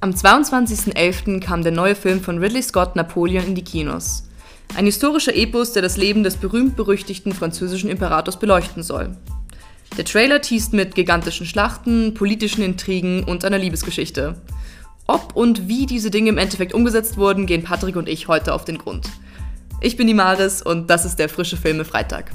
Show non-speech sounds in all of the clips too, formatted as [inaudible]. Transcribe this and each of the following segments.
Am 22.11. kam der neue Film von Ridley Scott Napoleon in die Kinos. Ein historischer Epos, der das Leben des berühmt-berüchtigten französischen Imperators beleuchten soll. Der Trailer teast mit gigantischen Schlachten, politischen Intrigen und einer Liebesgeschichte. Ob und wie diese Dinge im Endeffekt umgesetzt wurden, gehen Patrick und ich heute auf den Grund. Ich bin die Maris und das ist der frische Filme Freitag.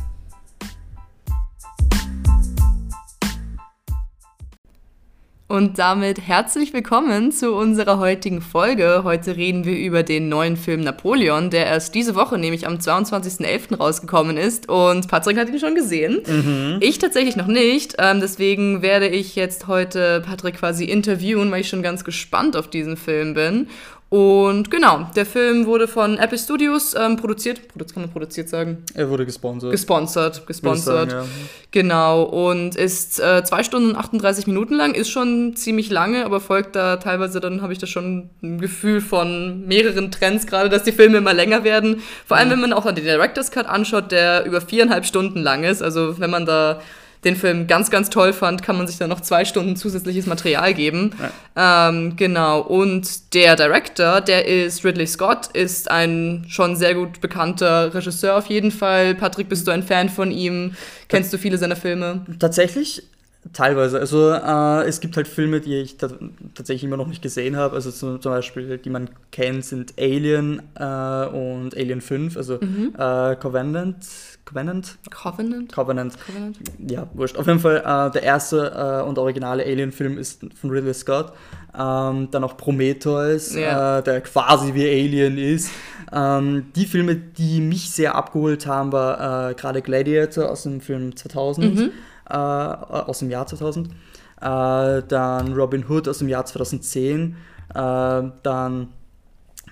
Und damit herzlich willkommen zu unserer heutigen Folge. Heute reden wir über den neuen Film Napoleon, der erst diese Woche, nämlich am 22.11. rausgekommen ist. Und Patrick hat ihn schon gesehen. Mhm. Ich tatsächlich noch nicht. Ähm, deswegen werde ich jetzt heute Patrick quasi interviewen, weil ich schon ganz gespannt auf diesen Film bin. Und genau, der Film wurde von Apple Studios ähm, produziert. Kann man produziert sagen? Er wurde gesponsert. Gesponsert, gesponsert. Sagen, ja. Genau, und ist äh, 2 Stunden und 38 Minuten lang, ist schon ziemlich lange, aber folgt da teilweise, dann habe ich da schon ein Gefühl von mehreren Trends, gerade dass die Filme immer länger werden. Vor allem, mhm. wenn man auch den Director's Cut anschaut, der über viereinhalb Stunden lang ist. Also wenn man da den Film ganz, ganz toll fand, kann man sich dann noch zwei Stunden zusätzliches Material geben. Ja. Ähm, genau. Und der Director, der ist Ridley Scott, ist ein schon sehr gut bekannter Regisseur auf jeden Fall. Patrick, bist du ein Fan von ihm? Kennst du viele seiner Filme? Tatsächlich Teilweise. Also äh, es gibt halt Filme, die ich tatsächlich immer noch nicht gesehen habe. Also zum, zum, Beispiel, die man kennt, sind Alien äh, und Alien 5, also mhm. äh, Covenant. Covenant? Covenant? Covenant. Covenant. Ja, wurscht. Auf jeden Fall, äh, der erste äh, und originale Alien-Film ist von Ridley Scott. Ähm, dann auch Prometheus, ja. Äh, der quasi wie Alien ist. Ähm, die Filme, die mich sehr abgeholt haben, war gerade Gladiator aus dem Film 2000. Mhm äh, aus dem Jahr 2000. Äh, dann Robin Hood aus dem Jahr 2010. Äh, dann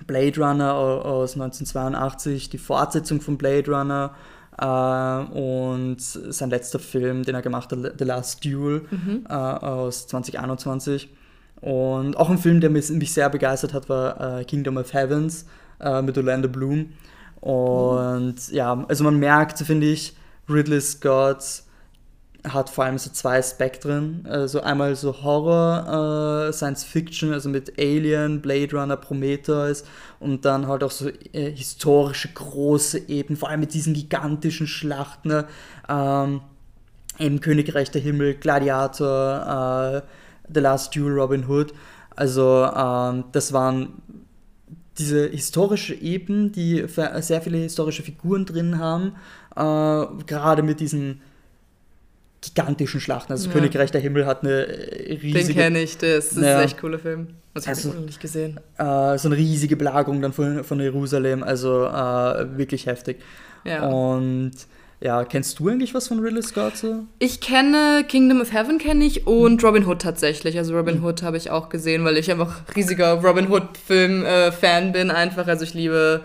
Blade Runner aus 1982, die Fortsetzung von Blade Runner. Uh, und sein letzter Film, den er gemacht hat, The Last Duel mhm. uh, aus 2021. Und auch ein Film, der mich, mich sehr begeistert hat, war uh, Kingdom of Heavens mit Orlando Bloom. Und mhm. ja, also man merkt, finde ich, Ridley Scott's hat vor allem so zwei Spektren. Also einmal so Horror, äh, Science Fiction, also mit Alien, Blade Runner, Prometheus und dann halt auch so äh, historische große Ebenen, vor allem mit diesen gigantischen Schlachten. Ne? Ähm, im Königreich der Himmel, Gladiator, äh, The Last Duel, Robin Hood. Also ähm, das waren diese historische Ebenen, die sehr viele historische Figuren drin haben, äh, gerade mit diesen gigantischen Schlachten. Also ja. Königreich der Himmel hat eine äh, riesige... Den kenne ich, das ist ja. ein echt cooler Film. Also, ich also, noch nicht gesehen. Äh, so eine riesige Belagerung dann von, von Jerusalem, also äh, wirklich heftig. Ja. Und ja, kennst du eigentlich was von Ridley Scott so? Ich kenne Kingdom of Heaven kenne ich und Robin Hood tatsächlich. Also Robin mhm. Hood habe ich auch gesehen, weil ich einfach riesiger Robin Hood Film äh, Fan bin einfach. Also ich liebe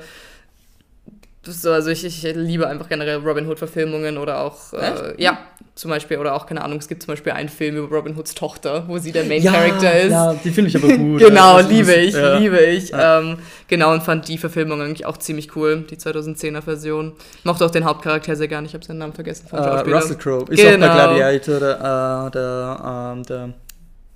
so, also ich, ich liebe einfach generell Robin Hood Verfilmungen oder auch äh, ja zum Beispiel oder auch keine Ahnung es gibt zum Beispiel einen Film über Robin Hoods Tochter wo sie der Main ja, Character ist ja die finde ich aber gut [laughs] genau also, liebe ich ja. liebe ich ja. ähm, genau und fand die Verfilmung eigentlich auch ziemlich cool die 2010er Version mochte auch den Hauptcharakter sehr gerne ich habe seinen Namen vergessen von uh, Russell Crowe ist genau. auch bei Gladiator der, äh, der, äh, der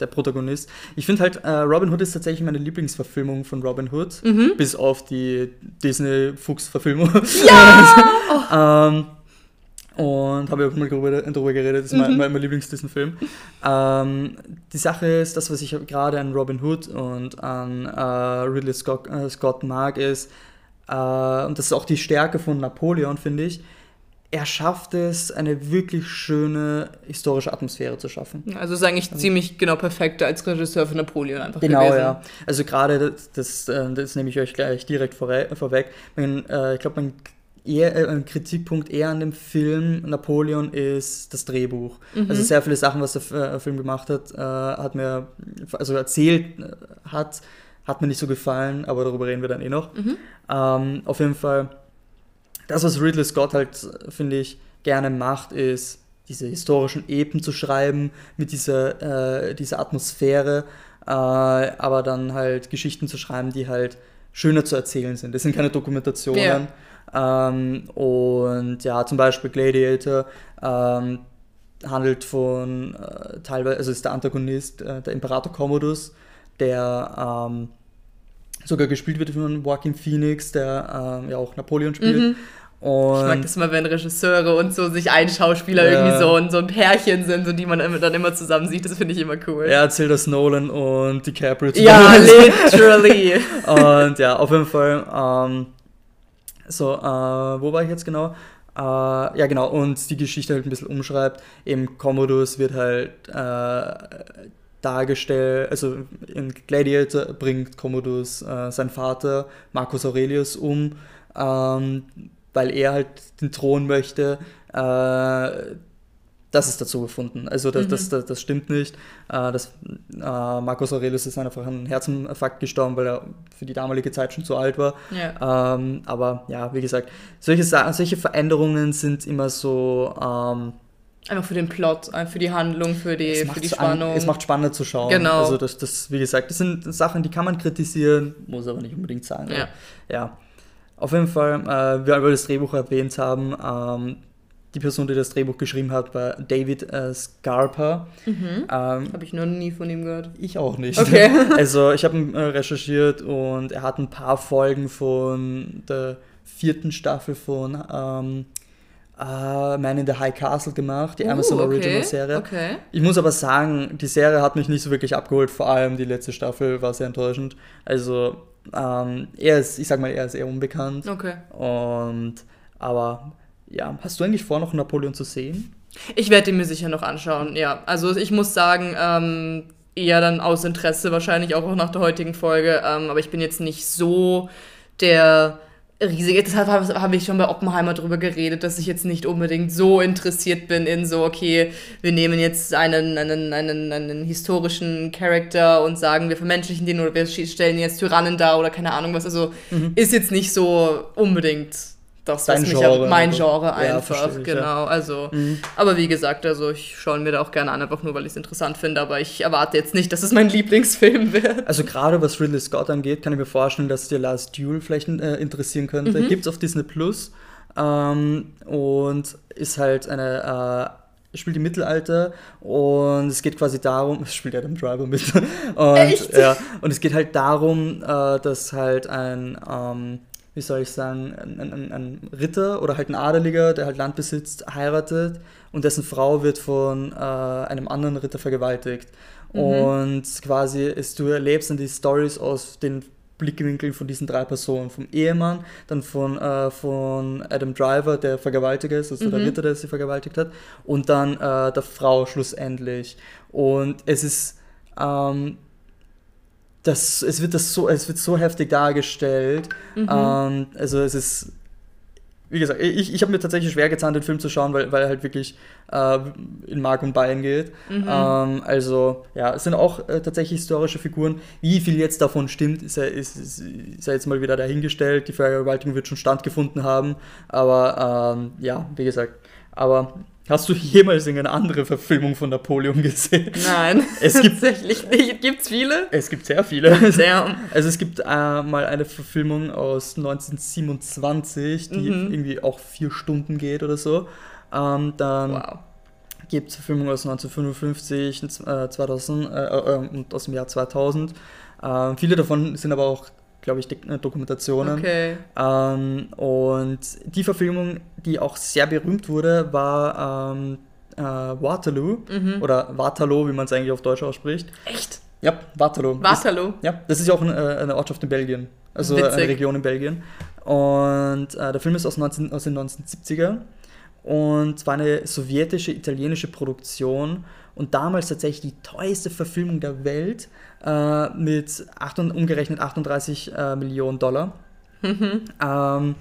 der Protagonist. Ich finde halt, äh, Robin Hood ist tatsächlich meine Lieblingsverfilmung von Robin Hood, mhm. bis auf die Disney-Fuchs-Verfilmung. Ja! [laughs] oh. ähm, und habe ja auch mal darüber geredet, das ist mein, mhm. mein, mein Lieblings-Disney-Film. Ähm, die Sache ist, das, was ich gerade an Robin Hood und an äh, Ridley Scott, äh, Scott mag, ist, äh, und das ist auch die Stärke von Napoleon, finde ich, er schafft es, eine wirklich schöne historische Atmosphäre zu schaffen. Also ist eigentlich also, ziemlich genau perfekt als Regisseur für Napoleon einfach genau, gewesen. ja. Also gerade das, das, äh, das, nehme ich euch gleich direkt vorweg. Mein, äh, ich glaube, mein eher, äh, Kritikpunkt eher an dem Film Napoleon ist das Drehbuch. Mhm. Also sehr viele Sachen, was der äh, Film gemacht hat, äh, hat mir, also erzählt äh, hat, hat mir nicht so gefallen, aber darüber reden wir dann eh noch. Mhm. Ähm, auf jeden Fall das, was Ridley Scott halt, finde ich, gerne macht, ist, diese historischen Epen zu schreiben, mit dieser, äh, dieser Atmosphäre, äh, aber dann halt Geschichten zu schreiben, die halt schöner zu erzählen sind. Das sind keine Dokumentationen. Yeah. Ähm, und ja, zum Beispiel Gladiator ähm, handelt von äh, teilweise, also ist der Antagonist äh, der Imperator Commodus, der ähm, sogar gespielt wird von Joaquin Phoenix, der ähm, ja auch Napoleon spielt. Mhm. Und ich mag das immer, wenn Regisseure und so sich ein Schauspieler ja. irgendwie so ein, so ein Pärchen sind, so die man dann immer zusammen sieht. Das finde ich immer cool. Er erzählt das Nolan und DiCaprio zusammen. Ja, [laughs] literally. [laughs] und ja, auf jeden Fall. Ähm, so, äh, wo war ich jetzt genau? Äh, ja, genau. Und die Geschichte halt ein bisschen umschreibt. Eben Commodus wird halt äh, dargestellt, also in Gladiator bringt Commodus äh, seinen Vater Marcus Aurelius um. Ähm, weil er halt den Thron möchte. Äh, das ist dazu gefunden. Also das, mhm. das, das, das, stimmt nicht. Äh, das, äh, Marcus Aurelius ist einfach an Herzinfarkt gestorben, weil er für die damalige Zeit schon zu alt war. Ja. Ähm, aber ja, wie gesagt, solche, solche Veränderungen sind immer so... Ähm, Einfach für den Plot, äh, für die Handlung, für die, für die Spannung. An, es macht spannender zu schauen. Genau. Also das, das, wie gesagt, das sind Sachen, die kann man kritisieren, muss aber nicht unbedingt sein. Ja. ja. Auf jeden Fall, äh, weil wir das Drehbuch erwähnt haben, ähm, die Person, die das Drehbuch geschrieben hat, war David äh, Scarpa. Mhm. Ähm, habe ich noch nie von ihm gehört. Ich auch nicht. Okay. [laughs] Also ich habe ihn äh, recherchiert und er hat ein paar Folgen von der vierten Staffel von ähm, uh, Man in the High Castle gemacht, die uh, Amazon okay. Original Serie. Okay. Ich muss aber sagen, die Serie hat mich nicht so wirklich abgeholt, vor allem die letzte Staffel war sehr enttäuschend. Also ähm, er ist, ich sag mal, er ist eher unbekannt. Okay. Und, aber ja, hast du eigentlich vor, noch Napoleon zu sehen? Ich werde ihn mir sicher noch anschauen, ja. Also ich muss sagen, ähm, eher dann aus Interesse wahrscheinlich auch nach der heutigen Folge, ähm, aber ich bin jetzt nicht so der riesige, deshalb habe ich schon bei Oppenheimer drüber geredet, dass ich jetzt nicht unbedingt so interessiert bin in so, okay, wir nehmen jetzt einen, einen, einen, einen historischen Charakter und sagen, wir vermenschlichen den oder wir stellen jetzt Tyrannen dar oder keine Ahnung was. Also mhm. ist jetzt nicht so unbedingt das, was mich Genre, mein Genre einfach, ich, genau. Ja. Also, mhm. aber wie gesagt, also ich schaue mir da auch gerne an, einfach nur, weil ich es interessant finde, aber ich erwarte jetzt nicht, dass es mein [laughs] Lieblingsfilm wird. Also gerade was Ridley Scott angeht, kann ich mir vorstellen, dass dir Last Duel vielleicht äh, interessieren könnte. Mhm. Gibt es auf Disney Plus ähm, und ist halt eine äh, spielt im Mittelalter und es geht quasi darum, [laughs] es spielt Adam Driver mit. [laughs] Und, Echt? Ja, und es geht halt darum, äh, dass halt ein ähm, wie soll ich sagen, ein, ein, ein, Ritter oder halt ein Adeliger, der halt Land besitzt, heiratet und dessen Frau wird von äh, einem anderen Ritter vergewaltigt. Mhm. Und quasi ist, du erlebst dann die Stories aus den Blickwinkeln von diesen drei Personen. Vom Ehemann, dann von, äh, von Adam Driver, der Vergewaltiger ist, also mhm. der Ritter, der sie vergewaltigt hat, und dann äh, der Frau schlussendlich. Und es ist ähm, das, es, wird das so, es wird so heftig dargestellt. Mhm. Ähm, also es ist, wie gesagt, ich, ich habe mir tatsächlich schwer getan, den Film zu schauen, weil, weil er halt wirklich äh, in Mark und Bein geht. Mhm. Ähm, also ja, es sind auch äh, tatsächlich historische Figuren. Wie viel jetzt davon stimmt, ist, ist, ist, ist ja jetzt mal wieder dahingestellt. Die Vergewaltigung wird schon stattgefunden haben. Aber ähm, ja, wie gesagt, aber Hast du jemals irgendeine andere Verfilmung von Napoleon gesehen? Nein, [laughs] es gibt, tatsächlich nicht. Gibt es viele? Es gibt sehr viele. [laughs] Sehr. Also es gibt äh, mal eine Verfilmung aus 1927, die mhm. irgendwie auch vier Stunden geht oder so. Ähm, dann wow. gibt es Verfilmungen aus 1955 äh, 2000, äh, äh, und aus dem Jahr 2000. Ähm, viele davon sind aber auch glaube ich, äh, Dokumentationen. Okay. Ähm, und die Verfilmung, die auch sehr berühmt wurde, war ähm, äh, Waterloo mhm. oder Waterloo, wie man es eigentlich auf Deutsch ausspricht. Echt? Ja, Waterloo. Waterloo? Ist, ja, das ist ja auch eine, äh, eine Ortschaft in Belgien. Also Witzig. eine Region in Belgien. Und äh, der Film ist aus, 19, aus den 1970er und war eine sowjetische, italienische Produktion und damals tatsächlich die teuerste Verfilmung der Welt äh, mit 8, umgerechnet 38 äh, Millionen Dollar. Mhm. Ähm,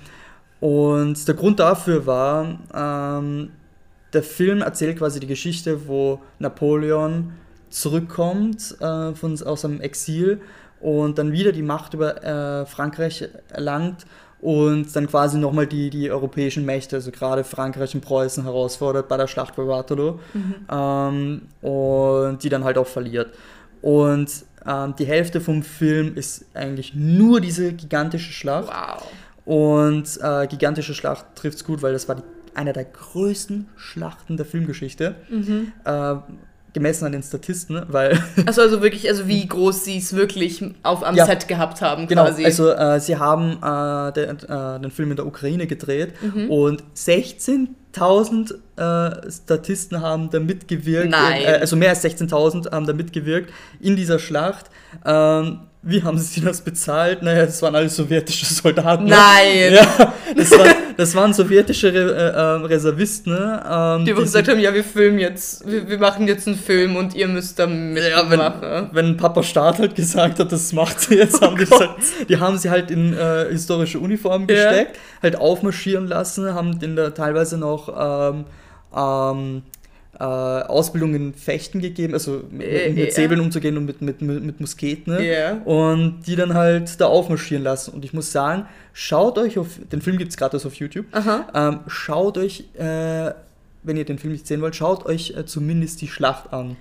und der Grund dafür war, ähm, der Film erzählt quasi die Geschichte, wo Napoleon zurückkommt äh, von, aus seinem Exil und dann wieder die Macht über äh, Frankreich erlangt und dann quasi nochmal die, die europäischen Mächte, also gerade Frankreich und Preußen herausfordert bei der Schlacht bei Waterloo mhm. ähm, und die dann halt auch verliert. Und ähm, die Hälfte vom Film ist eigentlich nur diese gigantische Schlacht. Wow. Und äh, gigantische Schlacht trifft es gut, weil das war die, eine der größten Schlachten der Filmgeschichte. Mhm. Äh, gemessen an den Statisten, weil. [laughs] Also, also wirklich, also wie groß sie es wirklich auf, am ja, Set gehabt haben, genau, quasi. Also, äh, sie haben äh, den, äh, den Film in der Ukraine gedreht mhm. und 16.000 äh, Statisten haben da mitgewirkt. Nein. In, äh, also mehr als 16.000 haben da mitgewirkt in dieser Schlacht. Ähm, wie haben sie das bezahlt? Naja, das waren alles sowjetische [laughs] Soldaten. Ne? Nein! Ja, das, war, das waren sowjetische Re äh, ähm, Reservisten. Ne? Ähm, die, die gesagt haben, ja, wir filmen jetzt, wir, wir, machen jetzt einen Film und ihr müsst da mitmachen. Ja, wenn, wenn Papa Staat halt gesagt hat, das macht sie jetzt, haben oh die, halt, die haben sie halt in äh, historische Uniformen gesteckt, ja. halt aufmarschieren lassen, haben den da teilweise noch ähm, ähm, äh, Ausbildung in Fechten gegeben, also äh, mit, mit Säbeln umzugehen und mit, mit, mit Musketen. Ne? Yeah. Und die dann halt da aufmarschieren lassen. Und ich muss sagen, schaut euch auf, den Film gibt es gratis auf YouTube, ähm, schaut euch, äh, wenn ihr den Film nicht sehen wollt, schaut euch äh, zumindest die Schlacht an.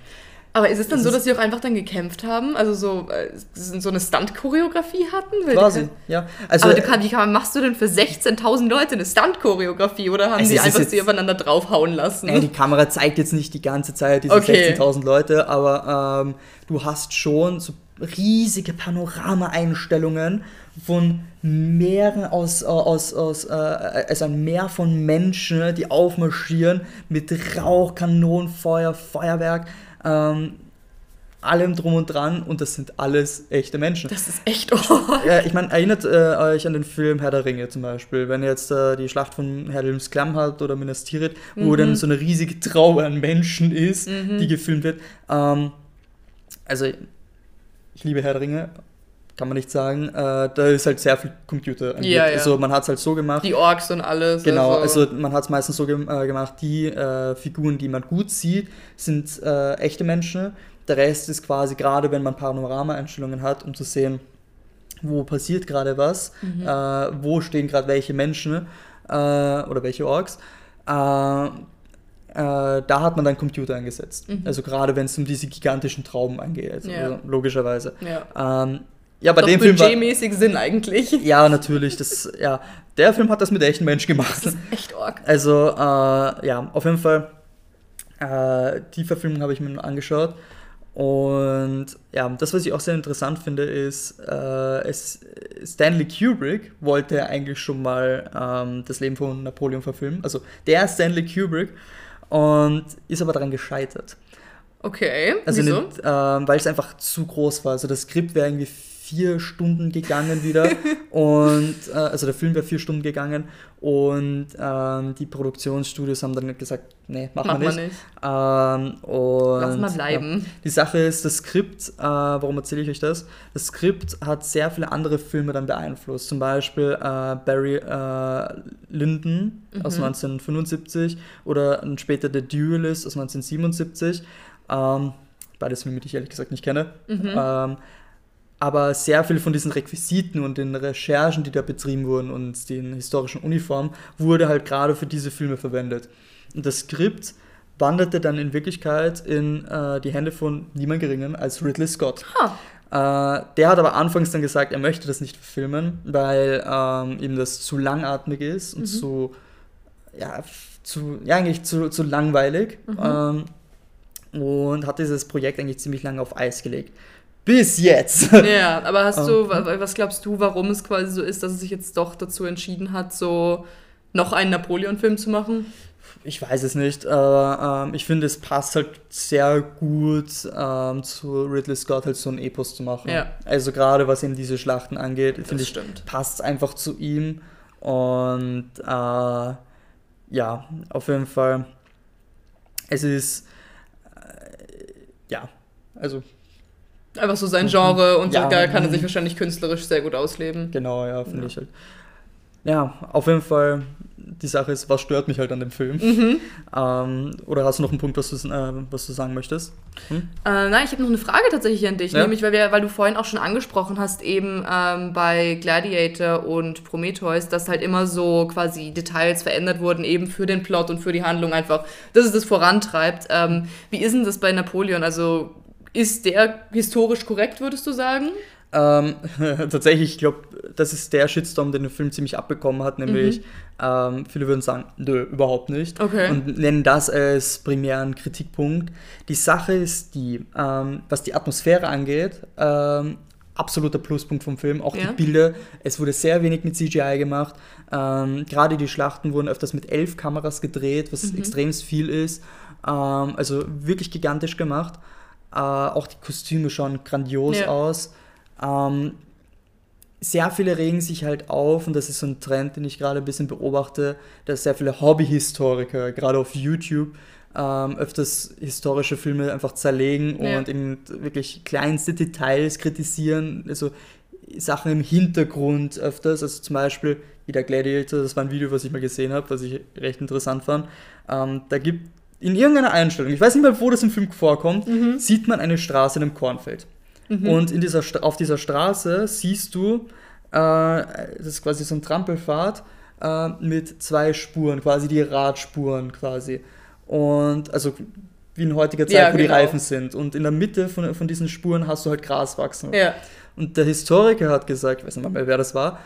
Aber ist es dann das so, dass sie auch einfach dann gekämpft haben? Also so, äh, so eine Stunt-Choreografie hatten? Quasi, ja. Also, aber kann, wie kann, machst du denn für 16.000 Leute eine Stunt-Choreografie? Oder haben sie einfach sie aufeinander draufhauen lassen? Äh, die Kamera zeigt jetzt nicht die ganze Zeit diese okay. 16.000 Leute, aber ähm, du hast schon so riesige Panorama-Einstellungen von mehreren aus, äh, aus, aus äh, also ein Meer von Menschen, die aufmarschieren mit Rauch, Kanonenfeuer, Feuerwerk ähm, allem drum und dran und das sind alles echte Menschen. Das ist echt oh. Ja, ich meine, erinnert äh, euch an den Film Herr der Ringe zum Beispiel, wenn ihr jetzt äh, die Schlacht von Herr Helms Klamm hat oder Minas Tirith, mhm. wo dann so eine riesige Trauer an Menschen ist, mhm. die gefilmt wird. Ähm, also, ich liebe Herr der Ringe, kann man nicht sagen. Äh, da ist halt sehr viel Computer. Ja, ja. Also man hat es halt so gemacht. Die Orks und alles. Genau, also, also man hat es meistens so ge äh, gemacht, die äh, Figuren, die man gut sieht, sind äh, echte Menschen. Der Rest ist quasi gerade, wenn man Panorama-Einstellungen hat, um zu sehen, wo passiert gerade was, mhm. Äh, wo stehen gerade welche Menschen äh, oder welche Orks. da hat man dann Computer eingesetzt. Mhm. Also gerade wenn es um diese gigantischen Trauben angeht, also ja. logischerweise. Ja. Ähm, ja, bei dem Film. budgetmäßig Sinn eigentlich. Ja, natürlich. Das, ja, der Film hat das mit echten Menschen gemacht. Das ist echt arg. Also, äh, ja, auf jeden Fall. Äh, die Verfilmung habe ich mir angeschaut. Und ja, das, was ich auch sehr interessant finde, ist, äh, es, Stanley Kubrick wollte eigentlich schon mal ähm, das Leben von Napoleon verfilmen. Also der Stanley Kubrick. Und ist aber daran gescheitert. Okay, also wieso? Ähm, weil es einfach zu groß war. Also das Skript wäre irgendwie vier Stunden gegangen wieder. [laughs] und äh, also der Film wäre vier Stunden gegangen und ähm, die Produktionsstudios haben dann gesagt, nee, machen Mach wir nicht. nicht. Ähm, und, Lass mal bleiben. Ja, die Sache ist, das Skript, äh, warum erzähle ich euch das? Das Skript hat sehr viele andere Filme dann beeinflusst. Zum Beispiel äh, Barry äh, Lyndon mhm. aus 1975 oder später The Duelist aus 1977. Ähm, beides Filme, die ich ehrlich gesagt nicht kenne. Mhm. Ähm, aber sehr viel von diesen Requisiten und den Recherchen, die da betrieben wurden und den historischen Uniformen, wurde halt gerade für diese Filme verwendet. Und das Skript wanderte dann in Wirklichkeit in äh, die Hände von niemand Geringen als Ridley Scott. Huh. Äh, der hat aber anfangs dann gesagt, er möchte das nicht filmen, weil ähm, ihm das zu langatmig ist und mhm. zu, ja, zu, ja, eigentlich zu, zu langweilig. Mhm. Ähm, und hat dieses Projekt eigentlich ziemlich lange auf Eis gelegt. Bis jetzt. Ja, aber hast du, was glaubst du, warum es quasi so ist, dass es sich jetzt doch dazu entschieden hat, so noch einen Napoleon-Film zu machen? Ich weiß es nicht. aber ähm, ich finde, es passt halt sehr gut ähm, zu Ridley Scott, halt so ein Epos zu machen. Ja. Also gerade was eben diese Schlachten angeht, finde ich, passt einfach zu ihm. Und äh, ja, auf jeden Fall. Es ist äh, ja, also Einfach so sein Genre und ja, so kann er sich wahrscheinlich künstlerisch sehr gut ausleben. Genau, ja, finde ja. ich halt. Ja, auf jeden Fall, die Sache ist, was stört mich halt an dem Film? Mhm. Ähm, oder hast du noch einen Punkt, was du, äh, was du sagen möchtest? Hm? Äh, nein, ich habe noch eine Frage tatsächlich an dich, ja? nämlich weil, wir, weil du vorhin auch schon angesprochen hast, eben ähm, bei Gladiator und Prometheus, dass halt immer so quasi Details verändert wurden, eben für den Plot und für die Handlung einfach, dass es das vorantreibt. Ähm, wie ist denn das bei Napoleon? Also ist der historisch korrekt, würdest du sagen? Ähm, [laughs] tatsächlich, ich glaube, das ist der Shitstorm, den der Film ziemlich abbekommen hat, nämlich mhm. ähm, viele würden sagen, nö, überhaupt nicht. Okay. Und nennen das als primären Kritikpunkt. Die Sache ist die, ähm, was die Atmosphäre angeht, ähm, absoluter Pluspunkt vom Film. Auch ja. die Bilder, es wurde sehr wenig mit CGI gemacht. Ähm, Gerade die Schlachten wurden öfters mit elf Kameras gedreht, was mhm. extrem viel ist. Ähm, also wirklich gigantisch gemacht. Äh, auch die Kostüme schauen grandios ja. aus. Ähm, sehr viele regen sich halt auf, und das ist so ein Trend, den ich gerade ein bisschen beobachte, dass sehr viele Hobbyhistoriker, gerade auf YouTube, ähm, öfters historische Filme einfach zerlegen ja. und in wirklich kleinste Details kritisieren, also Sachen im Hintergrund öfters, also zum Beispiel wie der Gladiator, das war ein Video, was ich mal gesehen habe, was ich recht interessant fand. Ähm, da gibt in irgendeiner Einstellung, ich weiß nicht mal, wo das im Film vorkommt, mhm. sieht man eine Straße in einem Kornfeld. Mhm. Und in dieser, auf dieser Straße siehst du, äh, das ist quasi so ein Trampelfahrt äh, mit zwei Spuren, quasi die Radspuren quasi. Und also wie in heutiger Zeit, ja, wo genau. die Reifen sind. Und in der Mitte von, von diesen Spuren hast du halt Gras wachsen. Ja. Und der Historiker hat gesagt, ich weiß nicht mehr, wer das war,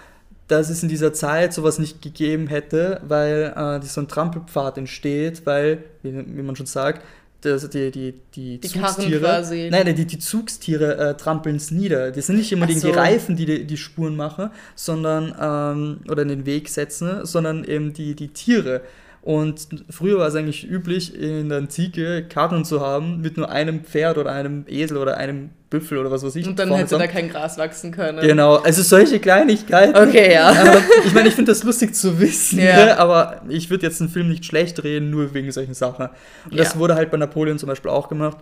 dass es in dieser Zeit sowas nicht gegeben hätte, weil äh, so ein Trampelpfad entsteht, weil, wie, wie man schon sagt, das, die, die, die, die Zugstiere, nein, die, die Zugstiere äh, trampeln es nieder. Das sind nicht immer so. die Reifen, die, die die Spuren machen, sondern ähm, oder in den Weg setzen, sondern eben die, die Tiere. Und früher war es eigentlich üblich, in der Antike Karten zu haben mit nur einem Pferd oder einem Esel oder einem Büffel oder was weiß ich. Und dann hätte da kein Gras wachsen können. Genau, also solche Kleinigkeiten. Okay, ja. Aber ich meine, ich finde das lustig zu wissen, ja. ne? aber ich würde jetzt einen Film nicht schlecht reden, nur wegen solchen Sachen. Und ja. das wurde halt bei Napoleon zum Beispiel auch gemacht.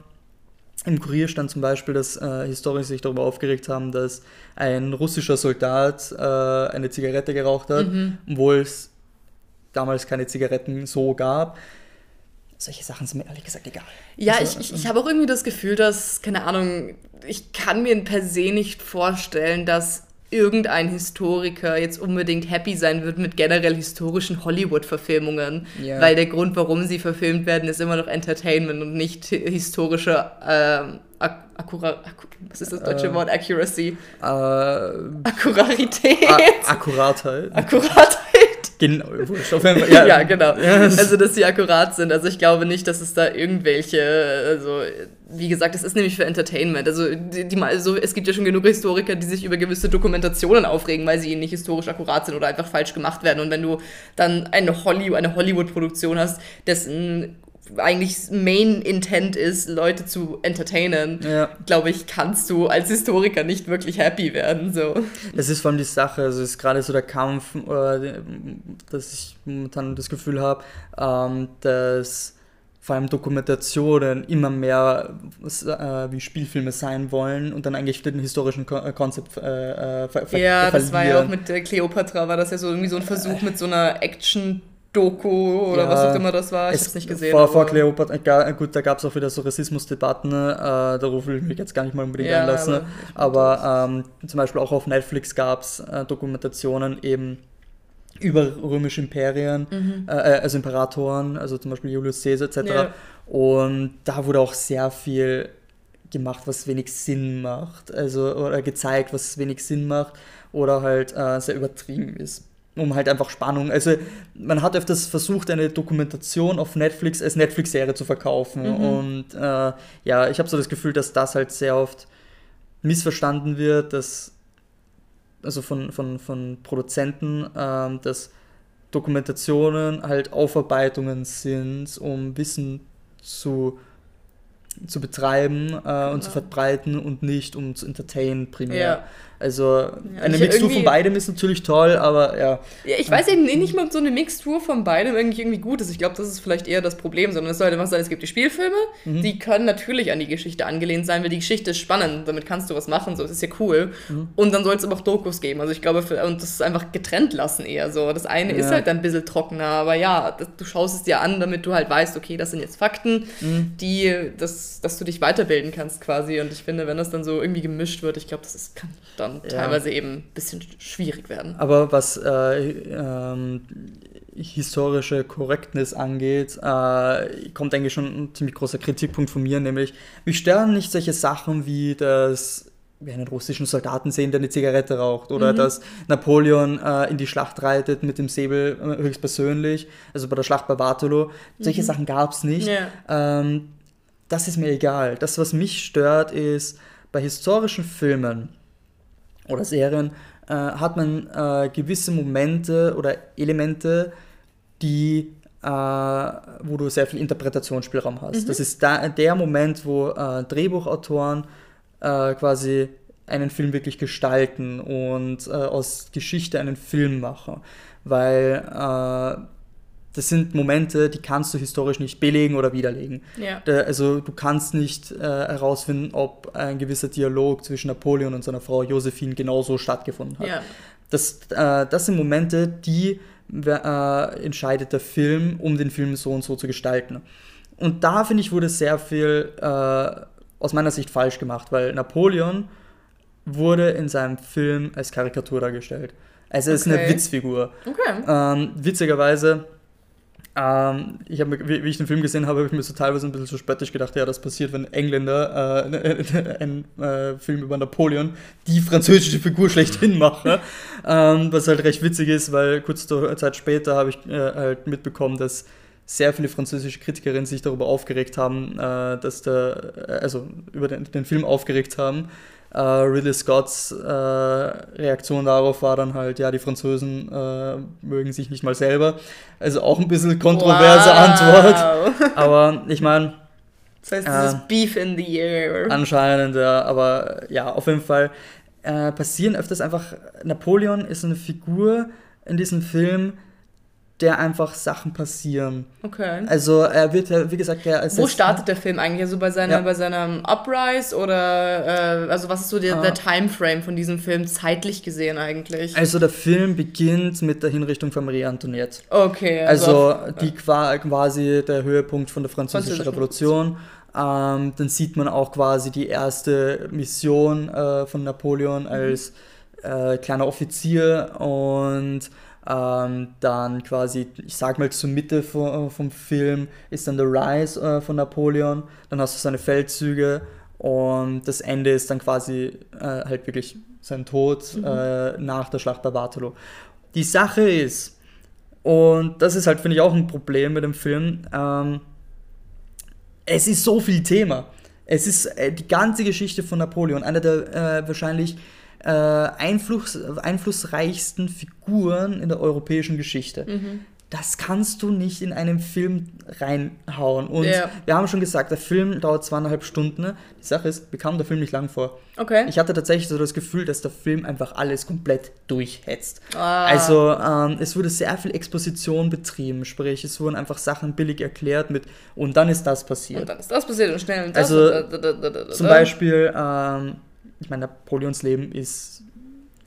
Im Kurier stand zum Beispiel, dass äh, Historiker sich darüber aufgeregt haben, dass ein russischer Soldat äh, eine Zigarette geraucht hat, mhm. obwohl es damals keine Zigaretten so gab. Solche Sachen sind mir ehrlich gesagt egal. Ja, also, ich, ich, ich habe auch irgendwie das Gefühl, dass, keine Ahnung, ich kann mir per se nicht vorstellen, dass irgendein Historiker jetzt unbedingt happy sein wird mit generell historischen Hollywood-Verfilmungen. Yeah. Weil der Grund, warum sie verfilmt werden, ist immer noch Entertainment und nicht historische ähm, Akkura was ist das deutsche äh, Wort? Accuracy. Äh, Akkurarität. Akkuratheit. Akkuratheit. Genau, ja, [laughs] ja, genau. Yes. Also, dass sie akkurat sind. Also, ich glaube nicht, dass es da irgendwelche, also, wie gesagt, es ist nämlich für Entertainment. Also, die, die, also, es gibt ja schon genug Historiker, die sich über gewisse Dokumentationen aufregen, weil sie nicht historisch akkurat sind oder einfach falsch gemacht werden. Und wenn du dann eine Hollywood, eine Hollywood-Produktion hast, dessen eigentlich Main Intent ist, Leute zu entertainen, ja. glaube ich, kannst du als Historiker nicht wirklich happy werden. So. Das ist vor allem die Sache, also es ist gerade so der Kampf, äh, dass ich momentan das Gefühl habe, ähm, dass vor allem Dokumentationen immer mehr äh, wie Spielfilme sein wollen und dann eigentlich den historischen äh, Konzept äh, äh, ver Ja, das war ja auch mit Cleopatra, war das ja so irgendwie so ein Versuch mit so einer Action- Doku oder ja, was auch immer das war. Ich habe es nicht gesehen. Vor, vor Cleopatra, gut, da gab es auch wieder so Rassismusdebatten, äh, darauf will ich mich jetzt gar nicht mal unbedingt ja, einlassen. Aber, aber ähm, zum Beispiel auch auf Netflix gab es äh, Dokumentationen eben über römische Imperien, mhm. äh, äh, also Imperatoren, also zum Beispiel Julius Caesar etc. Ja. Und da wurde auch sehr viel gemacht, was wenig Sinn macht, also oder gezeigt, was wenig Sinn macht oder halt äh, sehr übertrieben ist um halt einfach Spannung. Also man hat öfters versucht, eine Dokumentation auf Netflix als Netflix-Serie zu verkaufen. Mhm. Und äh, ja, ich habe so das Gefühl, dass das halt sehr oft missverstanden wird, dass also von, von, von Produzenten, äh, dass Dokumentationen halt Aufarbeitungen sind, um Wissen zu, zu betreiben äh, und zu verbreiten und nicht um zu entertainen primär. Also ja, eine Mixtur von beidem ist natürlich toll, aber ja. ja ich weiß eben nicht mal, ob so eine Mixtur von beidem irgendwie, irgendwie gut ist. Ich glaube, das ist vielleicht eher das Problem, sondern es sollte einfach sein, es gibt die Spielfilme, mhm. die können natürlich an die Geschichte angelehnt sein, weil die Geschichte ist spannend, damit kannst du was machen, so, das ist ja cool. Mhm. Und dann soll es aber auch Dokus geben. Also ich glaube, für, und das ist einfach getrennt lassen eher so. Das eine ja. ist halt ein bisschen trockener, aber ja, das, du schaust es dir an, damit du halt weißt, okay, das sind jetzt Fakten, mhm. die, das, dass du dich weiterbilden kannst quasi. Und ich finde, wenn das dann so irgendwie gemischt wird, ich glaube, das ist, kann dann dann ja. teilweise eben ein bisschen schwierig werden. Aber was äh, ähm, historische Korrektness angeht, äh, kommt eigentlich schon ein ziemlich großer Kritikpunkt von mir, nämlich mich stören nicht solche Sachen wie das wir einen russischen Soldaten sehen, der eine Zigarette raucht. Oder mhm. dass Napoleon äh, in die Schlacht reitet mit dem Säbel äh, höchstpersönlich. Also bei der Schlacht bei Waterloo. Solche mhm. Sachen gab es nicht. Yeah. Ähm, das ist mir egal. Das, was mich stört, ist, bei historischen Filmen oder Serien äh, hat man äh, gewisse Momente oder Elemente, die äh, wo du sehr viel Interpretationsspielraum hast. Mhm. Das ist da, der Moment, wo äh, Drehbuchautoren äh, quasi einen Film wirklich gestalten und äh, aus Geschichte einen Film machen. Weil das sind Momente, die kannst du historisch nicht belegen oder widerlegen. Ja. Also du kannst nicht äh, herausfinden, ob ein gewisser Dialog zwischen Napoleon und seiner Frau Josephine genauso stattgefunden hat. Ja. Das, äh, das sind Momente, die äh, entscheidet der Film, um den Film so und so zu gestalten. Und da finde ich, wurde sehr viel aus meiner Sicht falsch gemacht, weil Napoleon wurde in seinem Film als Karikatur dargestellt. Also es okay. ist eine Witzfigur. Okay. Ähm, witzigerweise, ähm, ich hab, wie, wie, ich den Film gesehen habe, habe ich mir so teilweise ein bisschen so spöttisch gedacht, ja, das passiert, wenn Engländer äh, [laughs] einen äh, Film über Napoleon die französische Figur schlechthin machen. ähm, was halt recht witzig ist, weil kurz Zeit später habe ich äh, halt mitbekommen, dass sehr viele französische Kritikerinnen sich darüber aufgeregt haben, äh, dass der, äh, also über den, den Film aufgeregt haben. Äh, Ridley Scotts äh, Reaktion darauf war dann halt, ja, die Franzosen äh, mögen sich nicht mal selber. Also auch ein bisschen kontroverse wow. Antwort. [laughs] Aber ich meine. Das heißt, es ist äh, Beef in the air. Anscheinend, ja. Aber ja, auf jeden Fall passieren öfters einfach. Napoleon ist eine Figur in diesem Film, der einfach Sachen passieren. Okay. Also er wird ja, wie gesagt, ja als Wo startet der Film eigentlich? Also bei seiner, ja. bei seinem Uprise oder äh, also was ist so der, ah. der Timeframe von diesem Film zeitlich gesehen eigentlich? Also der Film beginnt mit der Hinrichtung von Marie Antoinette. Okay. Also, also die war quasi der Höhepunkt von der Französischen Französische Revolution. Ähm, dann sieht man auch quasi die erste Mission äh, von Napoleon als äh, kleiner Offizier und ähm, dann quasi, ich sag mal zur Mitte vom, vom Film ist dann der Rise äh, von Napoleon, dann hast du seine Feldzüge und das Ende ist dann quasi äh, halt wirklich sein Tod mhm. äh, nach der Schlacht bei Waterloo. Die Sache ist, und das ist halt, finde ich, auch ein Problem mit dem Film, ähm, es ist so viel Thema. Es ist äh, die ganze Geschichte von Napoleon, einer der äh, wahrscheinlich äh, Einfluss, einflussreichsten Figuren in der europäischen Geschichte. Mhm. Das kannst du nicht in einem Film reinhauen. Und yeah. wir haben schon gesagt, der Film dauert zweieinhalb Stunden. Die Sache ist, mir kam der Film nicht lang vor. Okay. Ich hatte tatsächlich so das Gefühl, dass der Film einfach alles komplett durchhetzt. Ah. Also ähm, es wurde sehr viel Exposition betrieben, sprich es wurden einfach Sachen billig erklärt mit und dann ist das passiert. Und dann ist das passiert und schnell und das. Also und da, da, da, zum Beispiel ähm, ich meine, Napoleons Leben ist,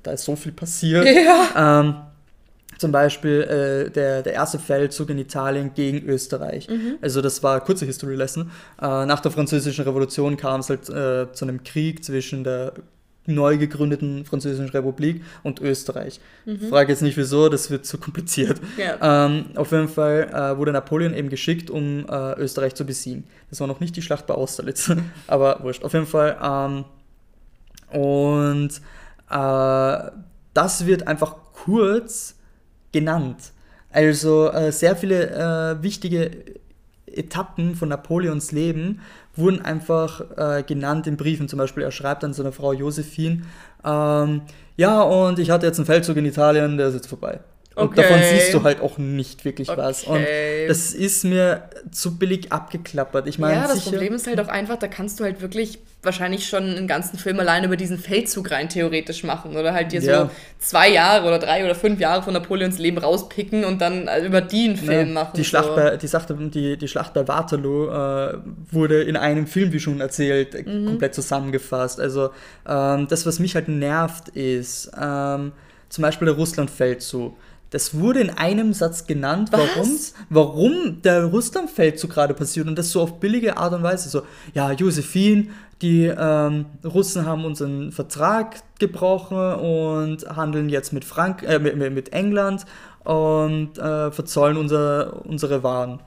da ist so viel passiert. [laughs] Ja. Ähm, zum Beispiel äh, der, der erste Feldzug in Italien gegen Österreich. Mhm. Also das war eine kurze History Lesson. Äh, nach der Französischen Revolution kam es halt äh, zu einem Krieg zwischen der neu gegründeten Französischen Republik und Österreich. Mhm. Frage jetzt nicht wieso, das wird zu kompliziert. Ja. Ähm, auf jeden Fall äh, wurde Napoleon eben geschickt, um äh, Österreich zu besiegen. Das war noch nicht die Schlacht bei Austerlitz, [laughs] aber wurscht. Auf jeden Fall ähm, und äh, das wird einfach kurz genannt. Also äh, sehr viele äh, wichtige Etappen von Napoleons Leben wurden einfach äh, genannt in Briefen. Zum Beispiel, er schreibt an seine Frau Josephine, ähm, ja, und ich hatte jetzt einen Feldzug in Italien, der ist jetzt vorbei. Und okay. davon siehst du halt auch nicht wirklich okay. was. Und das ist mir zu billig abgeklappert. Ich meine, ja, das sicher, Problem ist halt auch einfach, da kannst du halt wirklich wahrscheinlich schon einen ganzen Film allein über diesen Feldzug rein theoretisch machen. Oder halt dir ja. so zwei Jahre oder drei oder fünf Jahre von Napoleons Leben rauspicken und dann äh, über die einen Film ja, machen. Die Schlacht, so. bei, die, Sache, die, die Schlacht bei Waterloo äh, wurde in einem Film, wie schon erzählt, mhm. komplett zusammengefasst. Also ähm, das, was mich halt nervt, ist ähm, zum Beispiel der Russlandfeldzug. Das wurde in einem Satz genannt, warum, warum der Russlandfeldzug gerade passiert und das so auf billige Art und Weise. So, ja, Josephine, die ähm, Russen haben unseren Vertrag gebrochen und handeln jetzt mit, Frank äh, mit, mit England und äh, verzollen unser, unsere Waren.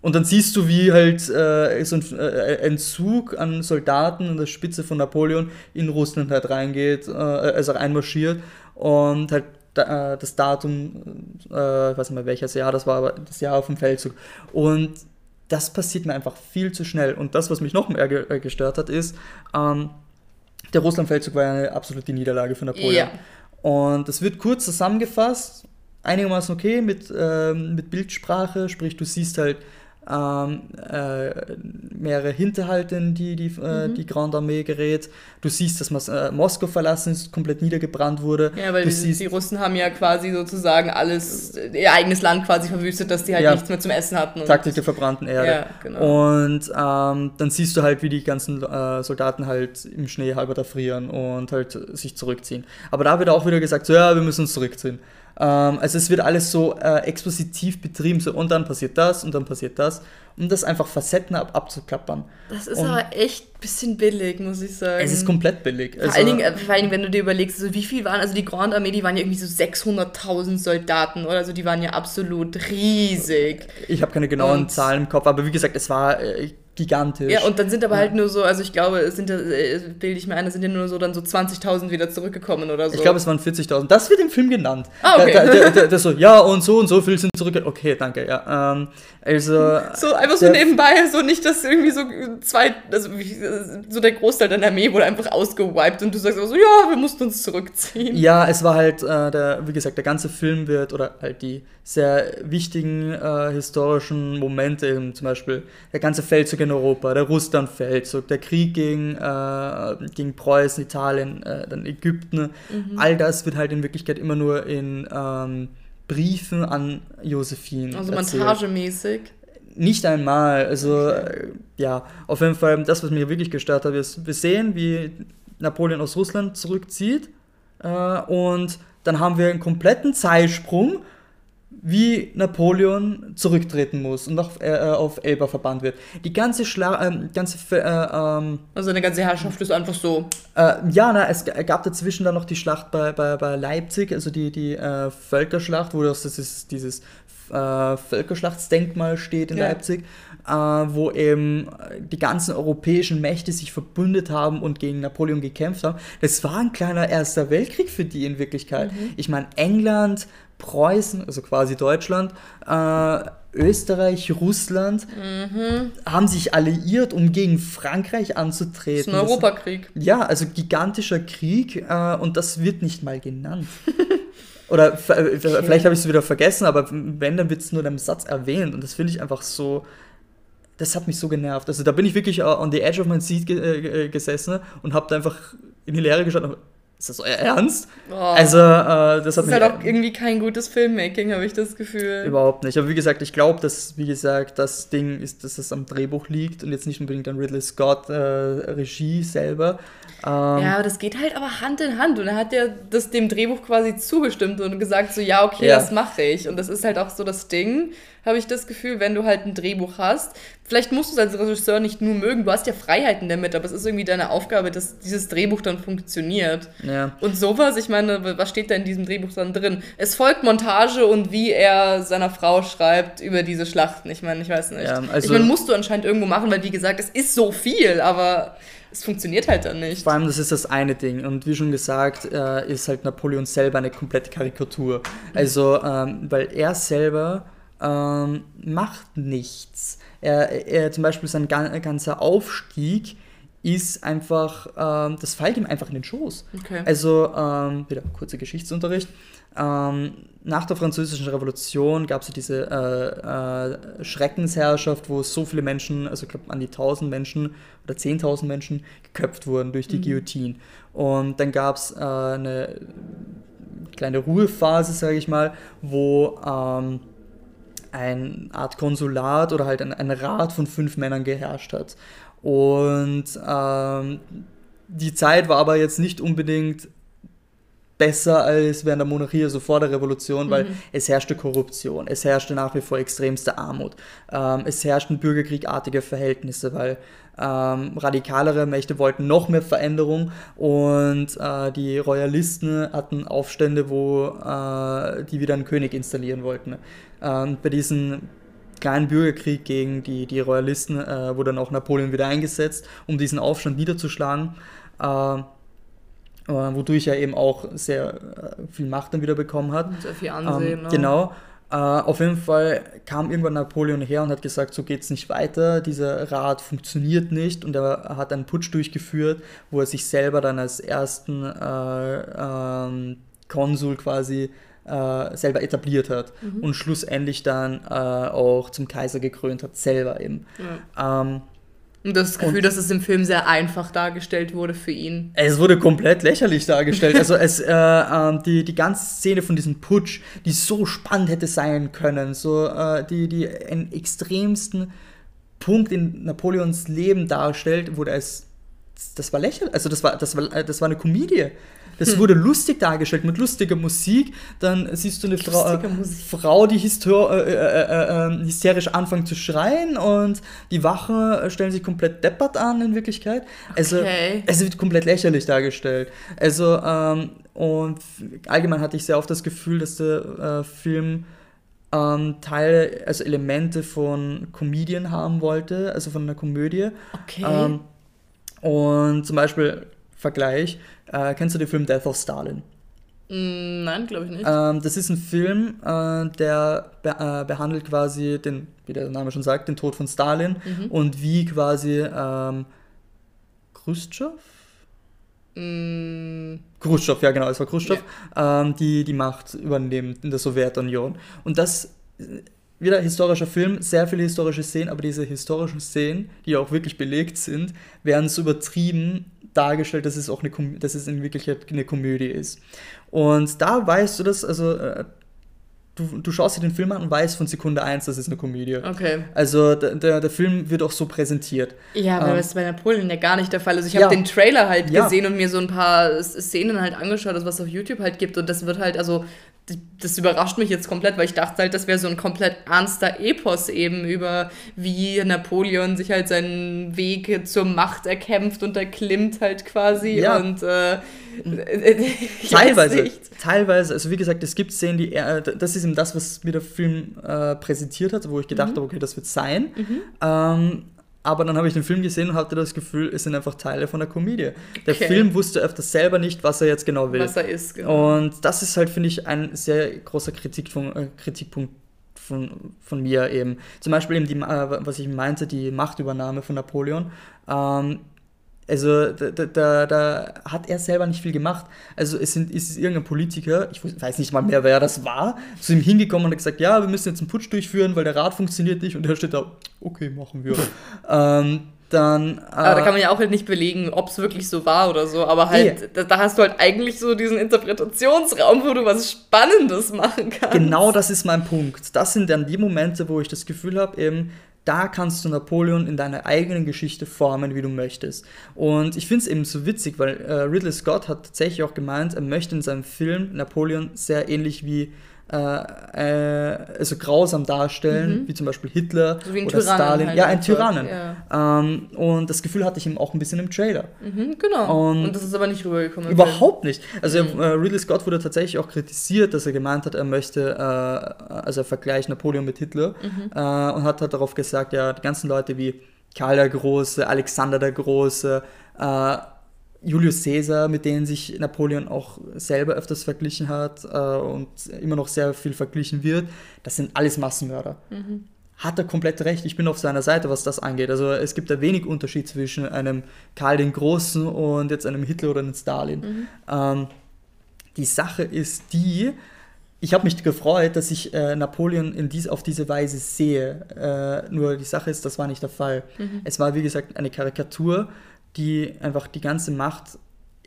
und dann siehst du, wie halt äh, so ein, äh, Zug an Soldaten an der Spitze von Napoleon in Russland halt reingeht, äh, also reinmarschiert und halt das Datum, äh, ich weiß nicht mehr welches Jahr das war, aber das Jahr auf dem Feldzug. Und das passiert mir einfach viel zu schnell. Und das, was mich noch mehr äh, gestört hat, ist, ähm, der Russlandfeldzug war eine absolute Niederlage für Napoleon. Ja. Und das wird kurz zusammengefasst, einigermaßen okay mit, ähm, mit Bildsprache, sprich du siehst halt ähm, äh, mehrere Hinterhalte, in die die, äh, mhm. die Grande Armee gerät. Du siehst, dass Mas äh, Moskau verlassen ist, komplett niedergebrannt wurde. Ja, weil die, siehst, die, Russen haben ja quasi sozusagen alles, ihr eigenes Land quasi verwüstet, dass die halt ja, nichts mehr zum Essen hatten. Taktik der verbrannten Erde. Ja, genau. Und ähm, dann siehst du halt, wie die ganzen äh, Soldaten halt im Schnee halber erfrieren und halt sich zurückziehen. Aber da wird auch wieder gesagt, so, ja, wir müssen uns zurückziehen. Ähm, also es wird alles so äh, expositiv betrieben, so und dann passiert das und dann passiert das, um das einfach Facetten ab abzuklappern. Das ist und aber echt ein bisschen billig, muss ich sagen. Es ist komplett billig. Vor, also, allen Dingen, äh, vor allen Dingen, wenn du dir überlegst, also wie viel waren, also die Grande Armee, die waren ja irgendwie so 600.000 Soldaten oder also die waren ja absolut riesig. Ich habe keine genauen und Zahlen im Kopf, aber wie gesagt, es war... Äh, gigantisch. Ja, und dann sind aber ja. halt nur so, also ich glaube, es sind, äh, bilde ich mir ein, es sind ja nur so dann so 20.000 wieder zurückgekommen oder so. Ich glaube, es waren 40.000. Das wird im Film genannt. Ah, okay. Der, der, der, der, so, ja, und so und so viel sind zurückgekommen. Okay, danke, ja. Ähm, also. So einfach so nebenbei, so nicht, dass irgendwie so zwei, also so der Großteil deiner Armee wurde einfach ausgewiped und du sagst so, ja, wir mussten uns zurückziehen. Ja, es war halt, äh, der, wie gesagt, der ganze Film wird, oder halt die sehr wichtigen äh, historischen Momente, eben zum Beispiel der ganze Feldzug in Europa, der Russlandfeldzug, der Krieg gegen, äh, gegen Preußen, Italien, äh, dann Ägypten, mhm. all das wird halt in Wirklichkeit immer nur in ähm, Briefen an Josephine. Also erzählt. montagemäßig. Nicht einmal, also okay. Ja, auf jeden Fall, das, was mir wirklich gestört hat, ist, wir sehen, wie Napoleon aus Russland zurückzieht äh, und dann haben wir einen kompletten Zeitsprung wie Napoleon zurücktreten muss und auf, äh, auf Elba verbannt wird. Die ganze Schla äh, ganze äh, ähm, Also eine ganze Herrschaft ist einfach so. Äh, ja, na, es gab dazwischen dann noch die Schlacht bei, bei, bei Leipzig, also die, die äh, Völkerschlacht, wo das, das ist dieses äh, Völkerschlachtsdenkmal steht in ja. Leipzig, wo eben die ganzen europäischen Mächte sich verbündet haben und gegen Napoleon gekämpft haben. Das war ein kleiner Erster Weltkrieg für die in Wirklichkeit. Mhm. Ich meine, England, Preußen, also quasi Deutschland, äh, Österreich, Russland mhm. haben sich alliiert, um gegen Frankreich anzutreten. Das ist ein Europakrieg. Ja, also gigantischer Krieg äh, und das wird nicht mal genannt. [laughs] Oder äh, vielleicht habe ich es wieder vergessen, aber wenn, dann wird es nur in einem Satz erwähnt und das finde ich einfach so. Das hat mich so genervt. Also da bin ich wirklich uh, on the edge of my seat ge äh, gesessen und habe da einfach in die Leere geschaut und ist das euer Ernst? Oh. Also, äh, das hat ist halt auch irgendwie kein gutes Filmmaking, habe ich das Gefühl. Überhaupt nicht. Aber wie gesagt, ich glaube, dass, wie gesagt, das Ding ist, dass es am Drehbuch liegt und jetzt nicht unbedingt an Ridley Scott äh, Regie selber. Ähm, ja, aber das geht halt aber Hand in Hand. Und er hat ja das dem Drehbuch quasi zugestimmt und gesagt, so, ja, okay, ja. das mache ich. Und das ist halt auch so das Ding habe ich das Gefühl, wenn du halt ein Drehbuch hast. Vielleicht musst du es als Regisseur nicht nur mögen, du hast ja Freiheiten damit, aber es ist irgendwie deine Aufgabe, dass dieses Drehbuch dann funktioniert. Ja. Und sowas, ich meine, was steht da in diesem Drehbuch dann drin? Es folgt Montage und wie er seiner Frau schreibt über diese Schlachten. Ich meine, ich weiß nicht. Ja, also ich meine, musst du anscheinend irgendwo machen, weil wie gesagt, es ist so viel, aber es funktioniert halt dann nicht. Vor allem, das ist das eine Ding. Und wie schon gesagt, äh, ist halt Napoleon selber eine komplette Karikatur. Also, ähm, weil er selber ähm, macht nichts. Er, er, zum Beispiel sein ganzer Aufstieg ist einfach, ähm, das fällt ihm einfach in den Schoß. Okay. Also, ähm, wieder kurzer Geschichtsunterricht. Ähm, nach der Französischen Revolution gab es ja diese äh, äh, Schreckensherrschaft, wo so viele Menschen, also ich glaube an die 1000 Menschen oder 10.000 Menschen geköpft wurden durch die mhm. Guillotine. Und dann gab es äh, eine kleine Ruhephase, sage ich mal, wo ähm, eine Art Konsulat oder halt ein, ein Rat von fünf Männern geherrscht hat. Und ähm, die Zeit war aber jetzt nicht unbedingt besser als während der Monarchie, also vor der Revolution, weil mhm. es herrschte Korruption, es herrschte nach wie vor extremste Armut, ähm, es herrschten bürgerkriegartige Verhältnisse, weil ähm, radikalere Mächte wollten noch mehr Veränderung und äh, die Royalisten hatten Aufstände, wo äh, die wieder einen König installieren wollten. Ähm, bei diesen kleinen Bürgerkrieg gegen die, die Royalisten äh, wurde dann auch Napoleon wieder eingesetzt, um diesen Aufstand niederzuschlagen. Äh, wodurch er eben auch sehr äh, viel Macht dann wieder bekommen hat. Sehr viel Ansehen. Ähm, genau. Uh, auf jeden Fall kam irgendwann Napoleon her und hat gesagt, so geht es nicht weiter, dieser Rat funktioniert nicht und er hat einen Putsch durchgeführt, wo er sich selber dann als ersten äh, ähm, Konsul quasi äh, selber etabliert hat mhm. und schlussendlich dann äh, auch zum Kaiser gekrönt hat, selber eben. Ja. Ähm, und das Gefühl, und dass es im Film sehr einfach dargestellt wurde für ihn. Es wurde komplett lächerlich dargestellt. also es, äh, äh, die, die ganze Szene von diesem Putsch, die so spannend hätte sein können, so äh, die, die einen extremsten Punkt in Napoleons Leben darstellt, wurde es das war lächerlich, also das war, das war, das war eine Komödie. Das hm. wurde lustig dargestellt mit lustiger Musik. Dann siehst du eine Frau, äh, Frau, die histor äh, äh, äh, ähm, hysterisch anfängt zu schreien und die Wache stellen sich komplett deppert an in Wirklichkeit. Also okay. es wird komplett lächerlich dargestellt. Also ähm, und allgemein hatte ich sehr oft das Gefühl, dass der äh, Film ähm, Teile, also Elemente von Comedian haben wollte, also von einer Komödie. Okay. Ähm, und zum Beispiel Vergleich, äh, kennst du den Film Death of Stalin? Mm, nein, glaube ich nicht. Ähm, das ist ein Film, äh, der be äh, behandelt quasi den, wie der Name schon sagt, den Tod von Stalin mhm. und wie quasi ähm, Khrushchev? Mm. Khrushchev, ja genau, es war Khrushchev, yeah. ähm, die die Macht übernimmt in der Sowjetunion. Und das wieder historischer Film, sehr viele historische Szenen, aber diese historischen Szenen, die auch wirklich belegt sind, werden so übertrieben dargestellt, dass es auch eine, dass es in Wirklichkeit eine Komödie ist. Und da weißt du das, also äh, du, du schaust dir den Film an und weißt von Sekunde 1, das ist eine Komödie. Okay. Also der, der, der Film wird auch so präsentiert. Ja, aber ähm, das ist bei Napoleon ja gar nicht der Fall. Also ich habe ja. den Trailer halt ja. gesehen und mir so ein paar Szenen halt angeschaut, was es auf YouTube halt gibt und das wird halt, also das überrascht mich jetzt komplett, weil ich dachte halt, das wäre so ein komplett ernster Epos eben über wie Napoleon sich halt seinen Weg zur Macht erkämpft und erklimmt halt quasi ja. und äh, [laughs] teilweise, teilweise, also wie gesagt, es gibt Szenen, die er, das ist eben das, was mir der Film äh, präsentiert hat, wo ich gedacht mhm. habe, okay, das wird sein. Mhm. Ähm, aber dann habe ich den Film gesehen und hatte das Gefühl, es sind einfach Teile von der Komödie. Der okay. Film wusste öfters selber nicht, was er jetzt genau will. Was er ist, genau. Und das ist halt, finde ich, ein sehr großer Kritikpunkt, äh, Kritikpunkt von, von mir eben. Zum Beispiel eben die, äh, was ich meinte, die Machtübernahme von Napoleon. Ähm, also da, da, da, hat er selber nicht viel gemacht. Also es sind, ist irgendein Politiker, ich weiß nicht mal mehr, wer das war, zu ihm hingekommen und hat gesagt, ja, wir müssen jetzt einen Putsch durchführen, weil der Rat funktioniert nicht. Und er steht da, okay, machen wir. [laughs] ähm, dann. Äh, aber da kann man ja auch halt nicht belegen, ob es wirklich so war oder so. Aber halt, nee. da, da, hast du halt eigentlich so diesen Interpretationsraum, wo du was Spannendes machen kannst. Genau das ist mein Punkt. Das sind dann die Momente, wo ich das Gefühl habe, eben, da kannst du Napoleon in deiner eigenen Geschichte formen, wie du möchtest. Und ich finde es eben so witzig, weil äh, Ridley Scott hat tatsächlich auch gemeint, er möchte in seinem Film Napoleon sehr ähnlich wie also grausam darstellen, mhm. wie zum Beispiel Hitler so oder Tyrannen Stalin. Halt ja, ein Tyrannen. Ja. Ähm, und das Gefühl hatte ich eben auch ein bisschen im Trailer. Mhm, genau. Und, und, das ist aber nicht rübergekommen. Überhaupt nicht. Also mhm. äh, Ridley Scott wurde tatsächlich auch kritisiert, dass er gemeint hat, er möchte, äh, also er vergleicht Napoleon mit Hitler mhm. äh, und hat halt darauf gesagt, ja, die ganzen Leute wie Karl der Große, Alexander der Große, äh, Julius Caesar, mit denen sich Napoleon auch selber öfters verglichen hat äh, und immer noch sehr viel verglichen wird, das sind alles Massenmörder. Mhm. Hat er komplett recht, ich bin auf seiner Seite, was das angeht. Also es gibt da wenig Unterschied zwischen einem Karl den Großen und jetzt einem Hitler oder einem Stalin. Mhm. Ähm, die Sache ist die, ich habe mich gefreut, dass ich äh, Napoleon in dies, auf diese Weise sehe. Äh, nur die Sache ist, das war nicht der Fall. Mhm. Es war, wie gesagt, eine Karikatur die einfach die ganze Macht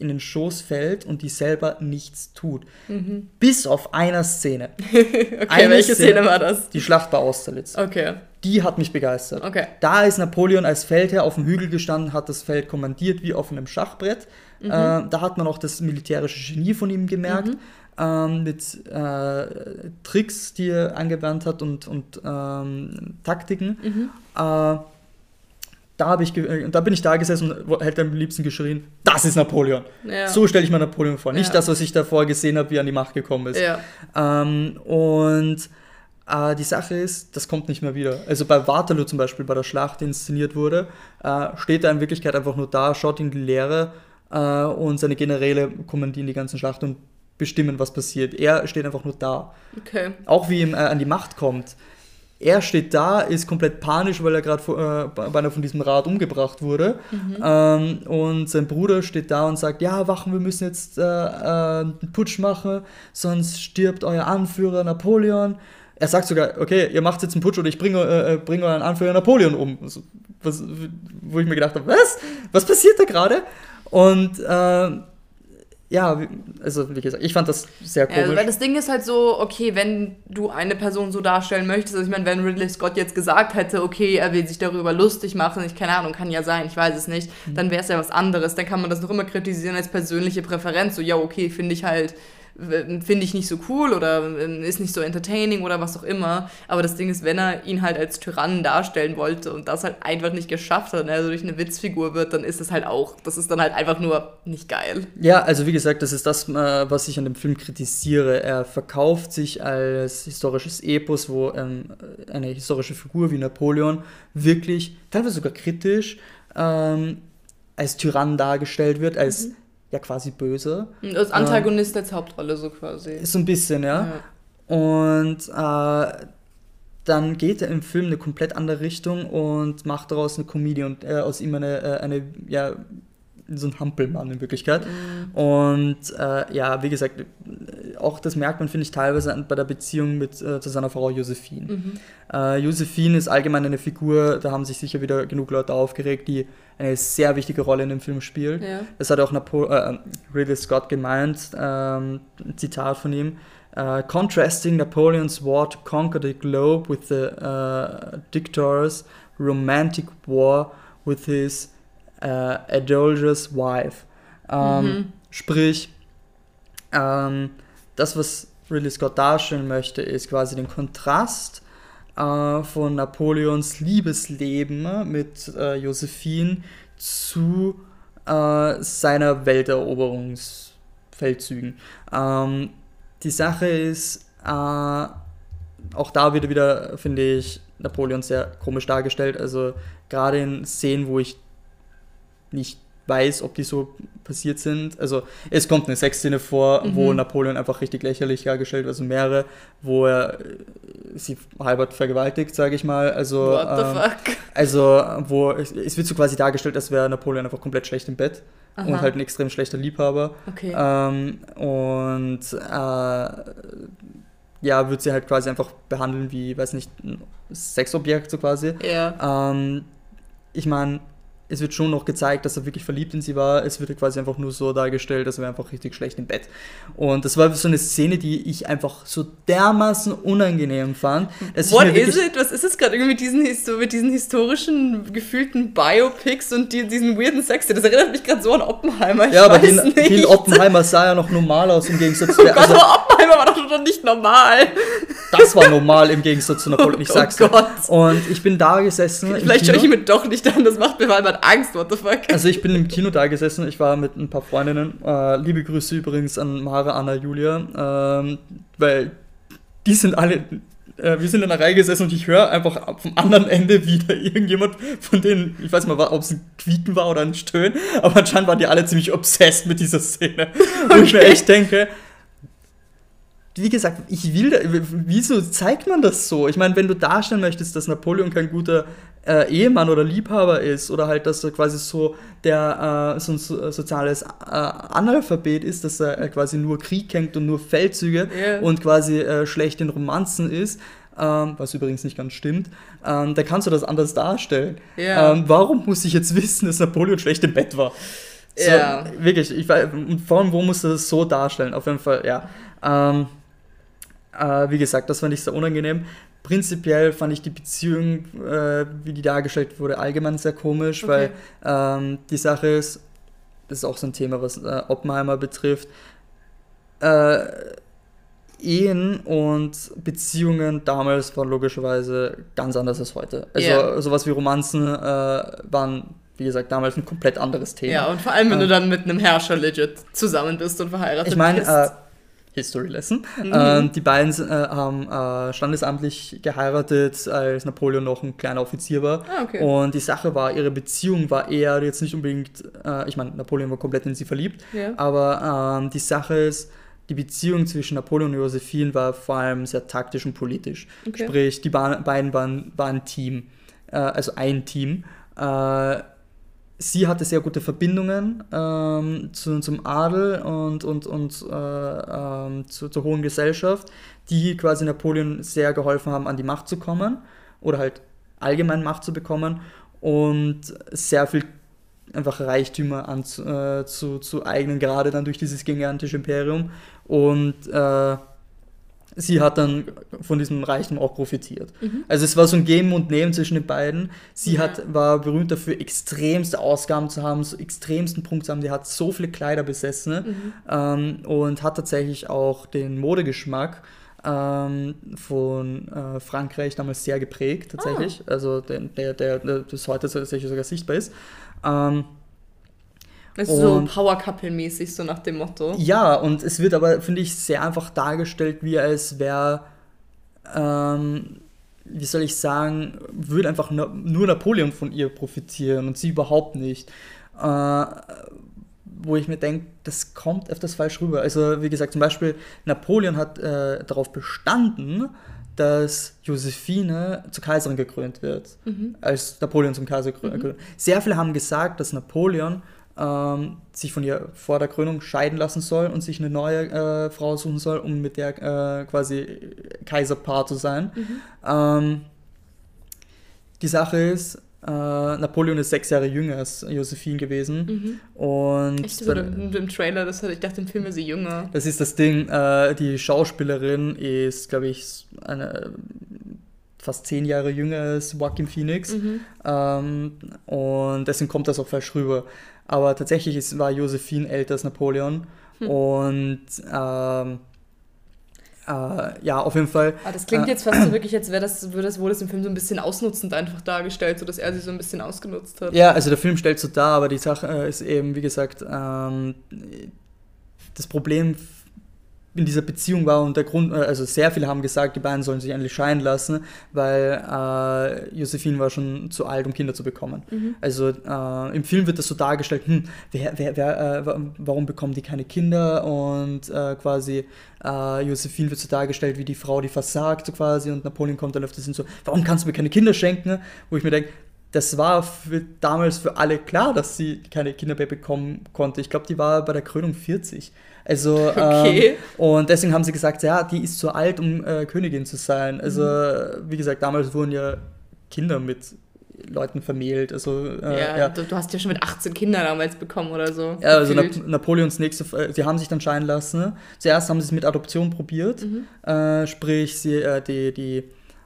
in den Schoß fällt und die selber nichts tut. Mhm. Bis auf einer Szene. [laughs] okay, eine welche Szene, Szene, war das? Die Schlacht bei Austerlitz. Okay. Die hat mich begeistert. Okay. Da ist Napoleon als Feldherr auf dem Hügel gestanden, hat das Feld kommandiert wie auf einem Schachbrett. Mhm. Äh, da hat man auch das militärische Genie von ihm gemerkt. Mhm. Ähm, mit äh, Tricks, die er angewandt hat und, und ähm, Taktiken. Mhm. Äh, da, ich, äh, da bin ich da gesessen und hätte am liebsten geschrien, das ist Napoleon. Ja. So stelle ich mir Napoleon vor. Nicht ja. das, was ich davor gesehen habe, wie er an die Macht gekommen ist. Ja. Ähm, und äh, die Sache ist, das kommt nicht mehr wieder. Also bei Waterloo zum Beispiel, bei der Schlacht, die inszeniert wurde, äh, steht er in Wirklichkeit einfach nur da, schaut in die Leere äh, und seine Generäle kommandieren die ganzen Schlacht und bestimmen, was passiert. Er steht einfach nur da. Okay. Auch wie ihm äh, an die Macht kommt. Er steht da, ist komplett panisch, weil er gerade äh, beinahe von diesem Rad umgebracht wurde. Mhm. Ähm, und sein Bruder steht da und sagt, ja, Wachen, wir müssen jetzt äh, äh, einen Putsch machen, sonst stirbt euer Anführer Napoleon. Er sagt sogar, okay, ihr macht jetzt einen Putsch oder ich bringe, äh, bringe euren Anführer Napoleon um. Was, wo ich mir gedacht habe, was? Was passiert da gerade? Und äh, ja, also wie gesagt, ich fand das sehr komisch. Ja, weil das Ding ist halt so, okay, wenn du eine Person so darstellen möchtest, also ich meine, wenn Ridley Scott jetzt gesagt hätte, okay, er will sich darüber lustig machen, ich keine Ahnung, kann ja sein, ich weiß es nicht, mhm. dann wäre es ja was anderes. Dann kann man das noch immer kritisieren als persönliche Präferenz, so ja, okay, finde ich halt finde ich nicht so cool oder ähm, ist nicht so entertaining oder was auch immer. Aber das Ding ist, wenn er ihn halt als Tyrannen darstellen wollte und das halt einfach nicht geschafft hat und er so durch eine Witzfigur wird, dann ist es halt auch, das ist dann halt einfach nur nicht geil. Ja, also wie gesagt, das ist das, äh, was ich an dem Film kritisiere. Er verkauft sich als historisches Epos, wo ähm, eine historische Figur wie Napoleon wirklich, teilweise sogar kritisch, ähm, als Tyrann dargestellt wird, als mhm ja quasi böse. Als Antagonist ähm, als Hauptrolle so quasi. So ein bisschen, ja. ja. Und äh, dann geht er im Film eine komplett andere Richtung und macht daraus eine Comedy und äh, aus ihm eine, äh, eine ja, so ein Hampelmann in Wirklichkeit. Mhm. Und äh, ja, wie gesagt, auch das merkt man, finde ich, teilweise bei der Beziehung mit, äh, zu seiner Frau Josephine. Mhm. Äh, Josephine ist allgemein eine Figur, da haben sich sicher wieder genug Leute aufgeregt, die eine sehr wichtige Rolle in dem Film spielt. Ja. Das hat auch Napo äh, Ridley Scott gemeint, ähm, ein Zitat von ihm. Uh, contrasting Napoleon's war to conquer the globe with the uh, dictator's romantic war with his uh, adulterous wife. Ähm, mhm. Sprich, ähm, das, was Ridley Scott darstellen möchte, ist quasi den Kontrast äh, von Napoleons Liebesleben mit äh, Josephine zu äh, seiner Welteroberungsfeldzügen. Ähm, die Sache ist, äh, auch da wird wieder, finde ich, Napoleon sehr komisch dargestellt. Also gerade in Szenen, wo ich nicht weiß, ob die so passiert sind. Also es kommt eine Sexszene vor, mhm. wo Napoleon einfach richtig lächerlich dargestellt wird, also mehrere, wo er äh, sie halbert vergewaltigt, sage ich mal. Also, What the ähm, fuck? Also wo es, es, wird so quasi dargestellt, als wäre Napoleon einfach komplett schlecht im Bett. Aha. Und halt ein extrem schlechter Liebhaber. Okay. Ähm, und äh, ja, wird sie halt quasi einfach behandeln wie, weiß nicht, ein Sexobjekt so quasi. Ja. Ähm, ich meine, es wird schon noch gezeigt, dass er wirklich verliebt in sie war. Es wird quasi einfach nur so dargestellt, dass er einfach richtig schlecht im Bett. Und das war so eine Szene, die ich einfach so dermaßen unangenehm fand. What is it? Was ist es gerade irgendwie mit diesen, mit diesen historischen gefühlten Biopics und die, diesen weirden Sex? Das erinnert mich gerade so an Oppenheimer. Ich ja, aber den, Oppenheimer sah ja noch normal aus im Gegensatz [laughs] zu oh Gott, also, Oppenheimer war doch schon nicht normal. Das war normal im Gegensatz zu Napoleon, [laughs] oh, ich sag's oh Gott. Und ich bin da gesessen. Vielleicht schaue ich mir doch nicht an, das macht mir mal Angst, what the fuck. Also ich bin im Kino da gesessen, ich war mit ein paar Freundinnen. Äh, liebe Grüße übrigens an Mara, Anna, Julia, ähm, weil die sind alle äh, wir sind in der Reihe gesessen und ich höre einfach vom anderen Ende wieder irgendjemand von denen, ich weiß mal, ob es ein Quieten war oder ein Stöhnen, aber anscheinend waren die alle ziemlich obsessed mit dieser Szene. Okay. Und ich mir echt denke, wie gesagt, ich will, da, wieso zeigt man das so? Ich meine, wenn du darstellen möchtest, dass Napoleon kein guter äh, Ehemann oder Liebhaber ist oder halt, dass er quasi so der äh, so ein so, soziales äh, Analphabet ist, dass er äh, quasi nur Krieg kennt und nur Feldzüge yeah. und quasi äh, schlecht in Romanzen ist, ähm, was übrigens nicht ganz stimmt, ähm, dann kannst du das anders darstellen. Yeah. Ähm, warum muss ich jetzt [laughs] wissen, dass Napoleon schlecht im Bett war? So, yeah. Wirklich, ich, und vor allem, wo musst du das so darstellen? Auf jeden Fall, ja. Äh, wie gesagt, das fand ich sehr unangenehm. Prinzipiell fand ich die Beziehung, äh, wie die dargestellt wurde, allgemein sehr komisch, okay. weil ähm, die Sache ist, das ist auch so ein Thema, was äh, Oppenheimer betrifft, äh, Ehen und Beziehungen damals waren logischerweise ganz anders als heute. Also yeah. sowas wie Romanzen äh, waren, wie gesagt, damals ein komplett anderes Thema. Ja, und vor allem, wenn du äh, dann mit einem Herrscher legit zusammen bist und verheiratet ich mein, bist. Äh, History Lesson. Mhm. Ähm, die beiden äh, haben äh, standesamtlich geheiratet, als Napoleon noch ein kleiner Offizier war. Ah, okay. Und die Sache war, ihre Beziehung war eher jetzt nicht unbedingt, äh, ich meine, Napoleon war komplett in sie verliebt, ja. aber ähm, die Sache ist, die Beziehung zwischen Napoleon und Josephine war vor allem sehr taktisch und politisch. Okay. Sprich, die beiden waren, waren ein Team, äh, also ein Team. Sie hatte sehr gute Verbindungen ähm, zu, zum Adel und, und, und äh, ähm, zu, zur hohen Gesellschaft, die quasi Napoleon sehr geholfen haben, an die Macht zu kommen oder halt allgemein Macht zu bekommen und sehr viel einfach Reichtümer an, äh, zu, zu eignen, gerade dann durch dieses gigantische Imperium. Und äh, sie hat dann von diesem Reichtum auch profitiert. Mhm. Also es war so ein Geben und Nehmen zwischen den beiden. Sie ja. hat, war berühmt dafür, extremste Ausgaben zu haben, so extremsten Punkt zu haben. Die hat so viele Kleider besessen mhm. ähm, und hat tatsächlich auch den Modegeschmack ähm, von äh, Frankreich damals sehr geprägt, tatsächlich. Ah. Also der, der, der, der bis heute tatsächlich sogar sichtbar ist. Ähm, also so Power Couple-mäßig, so nach dem Motto. Ja, und es wird aber, finde ich, sehr einfach dargestellt, wie als wäre, ähm, wie soll ich sagen, würde einfach nur Napoleon von ihr profitieren und sie überhaupt nicht. Äh, wo ich mir denke, das kommt öfters falsch rüber. Also, wie gesagt, zum Beispiel, Napoleon hat äh, darauf bestanden, dass Josephine zur Kaiserin gekrönt wird, mhm. als Napoleon zum Kaiser gekrönt mhm. Sehr viele haben gesagt, dass Napoleon ähm, sich von ihr vor der Krönung scheiden lassen soll und sich eine neue äh, Frau suchen soll, um mit der äh, quasi Kaiserpaar zu sein. Mhm. Ähm, die Sache ist, äh, Napoleon ist sechs Jahre jünger als Josephine gewesen. Mhm. Und Echt, so im, im Trailer, das ich dachte, im Film ist sie jünger. Das ist das Ding. Äh, die Schauspielerin ist, glaube ich, eine fast zehn Jahre jünger als Joaquin Phoenix. Mhm. Ähm, und deswegen kommt das auch falsch rüber. Aber tatsächlich ist, war Josephine älter als Napoleon. Hm. Und ähm, äh, ja, auf jeden Fall. Aber ah, das klingt äh, jetzt fast so wirklich, als wäre das, würde das wohl das im Film so ein bisschen ausnutzend einfach dargestellt, sodass er sie so ein bisschen ausgenutzt hat. Ja, also der Film stellt so dar, aber die Sache äh, ist eben, wie gesagt, ähm, das Problem in dieser Beziehung war und der Grund, äh, also sehr viele haben gesagt, die beiden sollen sich endlich scheiden lassen, weil äh, Josephine war schon zu alt, um Kinder zu bekommen. Mhm. Also äh, im Film wird das so dargestellt, hm, wer, wer, wer, äh, warum bekommen die keine Kinder und äh, quasi äh, Josephine wird so dargestellt wie die Frau, die versagt so quasi und Napoleon kommt dann öfters hin so, warum kannst du mir keine Kinder schenken? Wo ich mir denke, das war für, damals für alle klar, dass sie keine Kinder mehr bekommen konnte. Ich glaube, die war bei der Krönung 40. Also, [laughs] okay. ähm, und deswegen haben sie gesagt, ja, die ist zu alt, um äh, Königin zu sein. Also, mhm. wie gesagt, damals wurden ja Kinder mit Leuten vermählt. Also, äh, ja, ja. Du, du, hast ja schon mit 18 Kindern damals bekommen oder so. Ja, also Nap Napoleons nächste, äh, sie haben sich dann scheiden lassen. Zuerst haben sie es mit Adoption probiert. Mhm. Äh, sprich, sie, äh, die, die,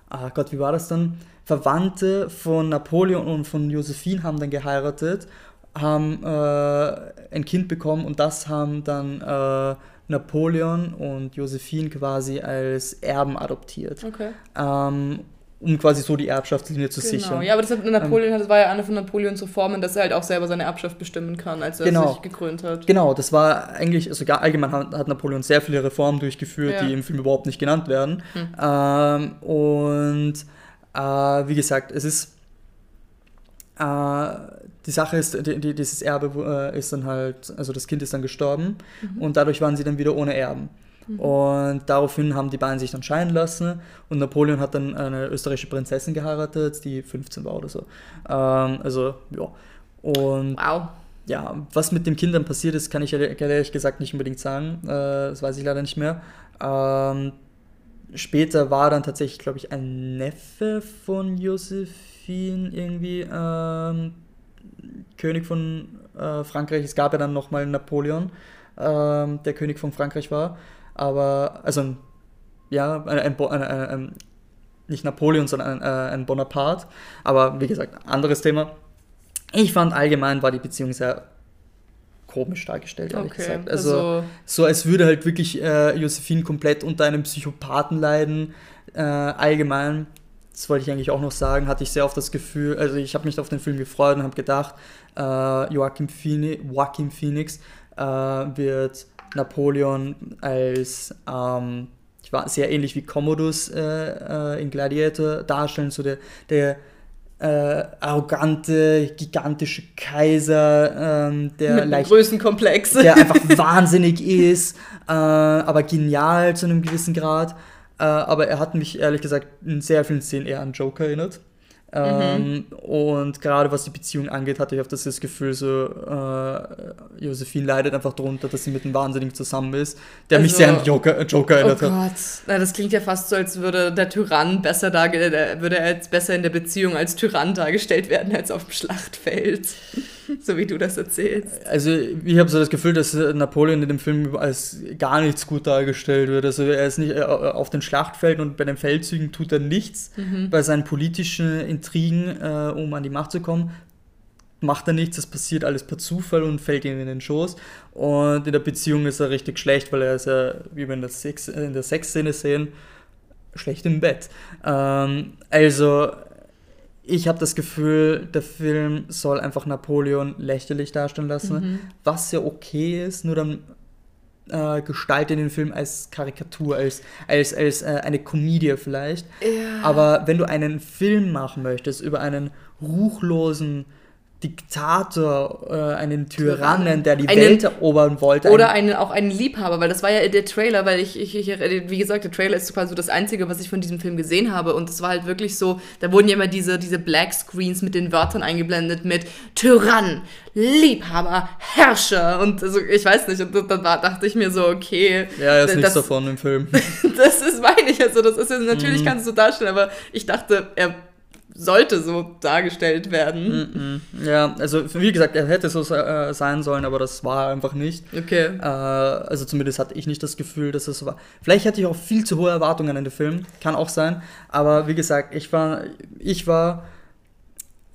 ah Gott, wie war das dann? Verwandte von Napoleon und von Josephine haben dann geheiratet haben äh, ein Kind bekommen und das haben dann äh, Napoleon und Josephine quasi als Erben adoptiert. Okay. Ähm, um quasi so die Erbschaftslinie zu genau. sichern. Ja, aber das, hat Napoleon, ähm, das war ja eine von Napoleons Reformen, dass er halt auch selber seine Erbschaft bestimmen kann, als er genau, sich gekrönt hat. Genau, das war eigentlich, also allgemein hat, hat Napoleon sehr viele Reformen durchgeführt, ja. die im Film überhaupt nicht genannt werden. Hm. Ähm, und äh, wie gesagt, es ist äh, die Sache ist, die, die, dieses Erbe äh, ist dann halt, also das Kind ist dann gestorben mhm. und dadurch waren sie dann wieder ohne Erben. Mhm. Und daraufhin haben die beiden sich dann scheiden lassen und Napoleon hat dann eine österreichische Prinzessin geheiratet, die 15 war oder so. Ähm, also, ja. Und wow. ja, was mit den Kindern passiert ist, kann ich ehrlich gesagt nicht unbedingt sagen. Äh, das weiß ich leider nicht mehr. Ähm, später war dann tatsächlich, glaube ich, ein Neffe von Josephine irgendwie ähm, König von äh, Frankreich. Es gab ja dann nochmal Napoleon, ähm, der König von Frankreich war. Aber, also, ja, ein, ein, ein, nicht Napoleon, sondern ein, Bonaparte. Aber wie gesagt, anderes Thema. Ich fand allgemein war die Beziehung sehr komisch dargestellt, ehrlich okay, gesagt. Also, also, so als würde halt wirklich äh, Josephine komplett unter einem Psychopathen leiden, äh, allgemein das wollte ich eigentlich auch noch sagen, hatte ich sehr oft das Gefühl, also ich habe mich auf den Film gefreut und habe gedacht, äh, Joachim, Phoenix, Joachim Phoenix äh, wird Napoleon als ähm, ich war sehr ähnlich wie Commodus äh, äh, in Gladiator darstellen, so der, der äh, arrogante, gigantische Kaiser, ähm, der Mit leicht, Größenkomplex. der einfach [laughs] wahnsinnig ist, äh, aber genial zu einem gewissen Grad. Äh, aber er hat mich ehrlich gesagt in sehr vielen Szenen eher an Joker erinnert. Ähm, mhm. Und gerade was die Beziehung angeht, hatte ich oft das Gefühl, so äh, Josephine leidet einfach darunter, dass sie mit einem Wahnsinnigen zusammen ist, der also, mich sehr an Joker, Joker erinnert oh hat. Gott, Na, das klingt ja fast so, als würde der Tyrann besser darge würde er jetzt besser in der Beziehung als Tyrann dargestellt werden als auf dem Schlachtfeld. [laughs] so wie du das erzählst. Also ich habe so das Gefühl, dass Napoleon in dem Film als gar nichts gut dargestellt wird. Also er ist nicht äh, auf den Schlachtfelden und bei den Feldzügen tut er nichts. Mhm. Bei seinen politischen Intrigen, äh, um an die Macht zu kommen, macht er nichts. Das passiert alles per Zufall und fällt ihm in den Schoß. Und in der Beziehung ist er richtig schlecht, weil er ist ja, wie wir in der Sex-Szene sehen, schlecht im Bett. Ähm, also ich habe das Gefühl, der Film soll einfach Napoleon lächerlich darstellen lassen, mhm. was ja okay ist, nur dann äh, gestalte den Film als Karikatur, als, als, als äh, eine Komödie vielleicht. Ja. Aber wenn du einen Film machen möchtest über einen ruchlosen Diktator, äh, einen Tyrannen, der die einen, Welt erobern wollte. Oder einen, auch einen Liebhaber, weil das war ja der Trailer, weil ich, ich, ich, wie gesagt, der Trailer ist quasi so das Einzige, was ich von diesem Film gesehen habe. Und es war halt wirklich so, da wurden ja immer diese, diese Black Screens mit den Wörtern eingeblendet mit Tyrann, Liebhaber, Herrscher. Und also ich weiß nicht, und dann dachte ich mir so, okay. Ja, er ist das, nichts davon im Film. [laughs] das ist, meine ich, also das ist ja, natürlich mhm. kannst du darstellen, aber ich dachte, er sollte so dargestellt werden. Mm -mm. Ja, also wie gesagt, er hätte so äh, sein sollen, aber das war einfach nicht. Okay. Äh, also zumindest hatte ich nicht das Gefühl, dass es so war. Vielleicht hatte ich auch viel zu hohe Erwartungen an den Film, kann auch sein. Aber wie gesagt, ich war, ich war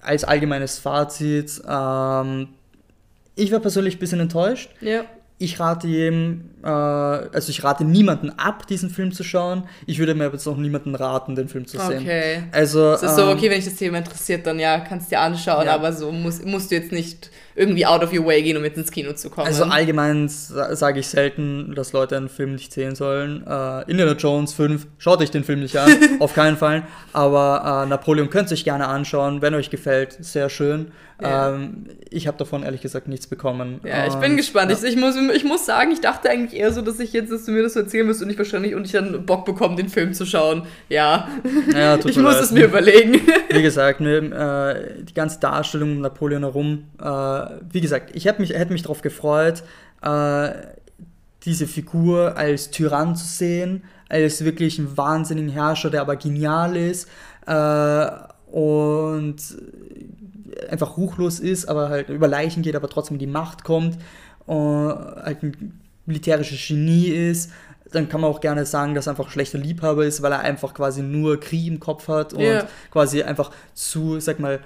als allgemeines Fazit, ähm, ich war persönlich ein bisschen enttäuscht. Ja ich rate jedem, äh, also ich rate niemanden ab, diesen Film zu schauen. Ich würde mir jetzt auch niemanden raten, den Film zu sehen. Okay. Also, es ist so, ähm, okay, wenn dich das Thema interessiert, dann ja, kannst du dir anschauen, ja. aber so musst, musst du jetzt nicht irgendwie out of your way gehen, um jetzt ins Kino zu kommen. Also allgemein sage ich selten, dass Leute einen Film nicht sehen sollen. Äh, Indiana Jones 5, schaut euch den Film nicht an, [laughs] auf keinen Fall. Aber äh, Napoleon könnt ihr euch gerne anschauen, wenn euch gefällt, sehr schön. Ja. Ähm, ich habe davon ehrlich gesagt nichts bekommen. Ja, ich bin gespannt. Ja. Ich, ich, muss, ich muss sagen, ich dachte eigentlich eher so, dass ich jetzt, dass du mir das so erzählen wirst und ich wahrscheinlich und ich dann Bock bekomme, den Film zu schauen. Ja, ja [laughs] ich muss leid. es mir überlegen. [laughs] Wie gesagt, mir, äh, die ganze Darstellung um Napoleon herum, äh, wie gesagt, ich hätte mich, hätt mich darauf gefreut, äh, diese Figur als Tyrann zu sehen, als wirklich einen wahnsinnigen Herrscher, der aber genial ist. Äh, und einfach ruchlos ist, aber halt über Leichen geht, aber trotzdem die Macht kommt, und halt ein militärisches Genie ist, dann kann man auch gerne sagen, dass er einfach ein schlechter Liebhaber ist, weil er einfach quasi nur Krieg im Kopf hat und yeah. quasi einfach zu, sag mal,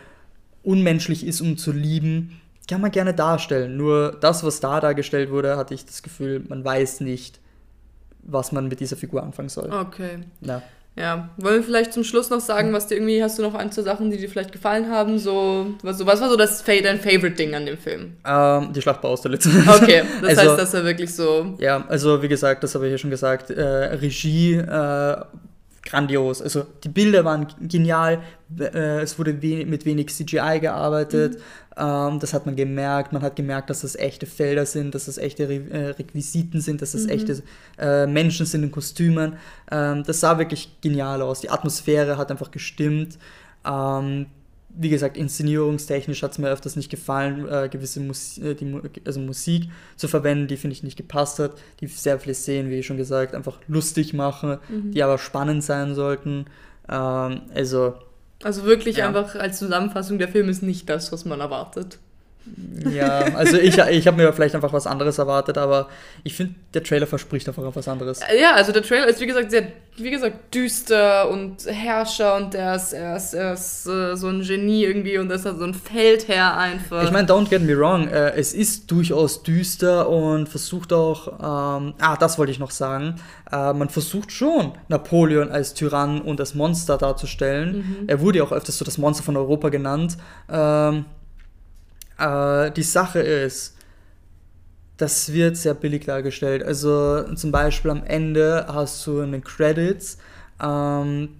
unmenschlich ist, um zu lieben. Kann man gerne darstellen. Nur das, was da dargestellt wurde, hatte ich das Gefühl, man weiß nicht, was man mit dieser Figur anfangen soll. Okay. Ja. Ja, wollen wir vielleicht zum Schluss noch sagen, was dir irgendwie, hast du noch ein, zwei Sachen, die dir vielleicht gefallen haben? So, was, was war so das, dein Favorite-Ding an dem Film? Ähm, die Schlacht bei Austerlitz. Okay, [laughs] das also, heißt, dass er wirklich so... Ja, also wie gesagt, das habe ich ja schon gesagt, äh, Regie, äh, grandios. Also die Bilder waren genial, äh, es wurde we mit wenig CGI gearbeitet, mhm. ähm, das hat man gemerkt. Man hat gemerkt, dass das echte Felder sind, dass das echte Re äh, Requisiten sind, dass das mhm. echte äh, Menschen sind in Kostümen. Ähm, das sah wirklich genial aus. Die Atmosphäre hat einfach gestimmt. Ähm, wie gesagt, inszenierungstechnisch hat es mir öfters nicht gefallen, äh, gewisse Mus äh, die, also Musik zu verwenden, die finde ich nicht gepasst hat, die sehr viele Szenen, wie schon gesagt, einfach lustig machen, mhm. die aber spannend sein sollten. Ähm, also. Also wirklich ja. einfach als Zusammenfassung, der Film ist nicht das, was man erwartet. Ja, also ich, ich habe mir vielleicht einfach was anderes erwartet, aber ich finde, der Trailer verspricht einfach was anderes. Ja, also der Trailer ist wie gesagt sehr, wie gesagt, düster und Herrscher und der ist, er ist, er ist äh, so ein Genie irgendwie und er ist halt so ein Feldherr einfach. Ich meine, don't get me wrong, äh, es ist durchaus düster und versucht auch, ähm, ah, das wollte ich noch sagen, äh, man versucht schon, Napoleon als Tyrann und als Monster darzustellen. Mhm. Er wurde ja auch öfters so das Monster von Europa genannt. Ähm, äh, die Sache ist, das wird sehr billig dargestellt. Also zum Beispiel am Ende hast du in den Credits ähm,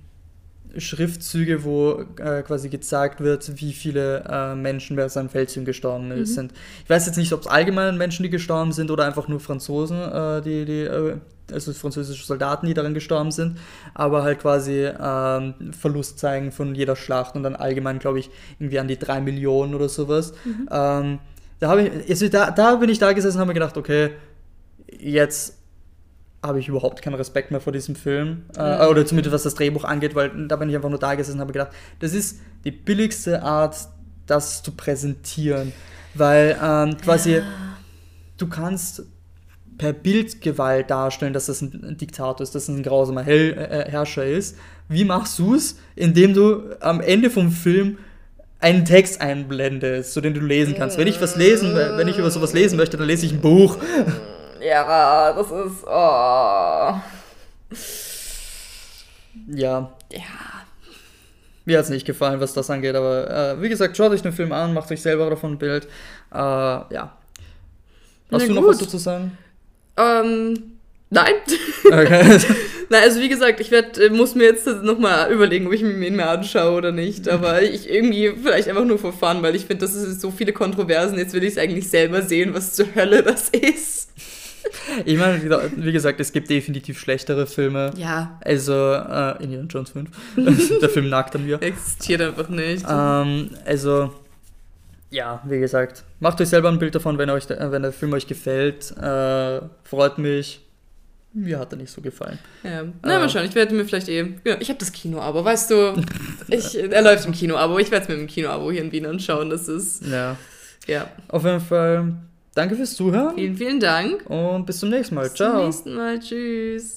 Schriftzüge, wo äh, quasi gezeigt wird, wie viele äh, Menschen bei seinem Feldzug gestorben mhm. sind. Ich weiß jetzt nicht, ob es allgemein Menschen, die gestorben sind oder einfach nur Franzosen, äh, die, die äh, also französische Soldaten, die daran gestorben sind, aber halt quasi ähm, Verlust zeigen von jeder Schlacht und dann allgemein, glaube ich, irgendwie an die drei Millionen oder sowas. Mhm. Ähm, da, ich, also da, da bin ich da gesessen und habe mir gedacht, okay, jetzt habe ich überhaupt keinen Respekt mehr vor diesem Film. Äh, oder zumindest was das Drehbuch angeht, weil da bin ich einfach nur da gesessen und habe gedacht, das ist die billigste Art, das zu präsentieren. Weil ähm, quasi ja. du kannst per Bildgewalt darstellen, dass das ein Diktator ist, dass das ein grausamer Hell äh, Herrscher ist. Wie machst du es? Indem du am Ende vom Film einen Text einblendest, so den du lesen kannst. Wenn ich was lesen, wenn ich über sowas lesen möchte, dann lese ich ein Buch. Ja, das ist. Oh. Ja. Ja. Mir hat es nicht gefallen, was das angeht, aber äh, wie gesagt, schaut euch den Film an, macht euch selber davon ein Bild. Äh, ja. Hast Na du noch was dazu sagen? Ähm, nein. Okay. [laughs] Na, also wie gesagt, ich werd, äh, muss mir jetzt nochmal überlegen, ob ich mir ihn mehr anschaue oder nicht. Aber ich irgendwie vielleicht einfach nur Fun, weil ich finde, das ist so viele Kontroversen. Jetzt will ich es eigentlich selber sehen, was zur Hölle das ist. [laughs] Ich meine, wie gesagt, es gibt definitiv schlechtere Filme. Ja. Also, äh, Indiana Jones 5. [laughs] der Film nagt an mir. Existiert einfach nicht. Ähm, also, ja, wie gesagt, macht euch selber ein Bild davon, wenn, euch, wenn der Film euch gefällt. Äh, freut mich mir hat er nicht so gefallen. Ja, na, äh, mal schauen. Ich werde mir vielleicht eh. Ja, ich habe das Kino-Abo, weißt du? Ich, [laughs] er läuft im Kino-Abo. Ich werde es mir im Kino-Abo hier in Wien anschauen. Das ist. Ja. Ja. Auf jeden Fall, danke fürs Zuhören. Vielen, vielen Dank. Und bis zum nächsten Mal. Bis Ciao. Bis zum nächsten Mal. Tschüss.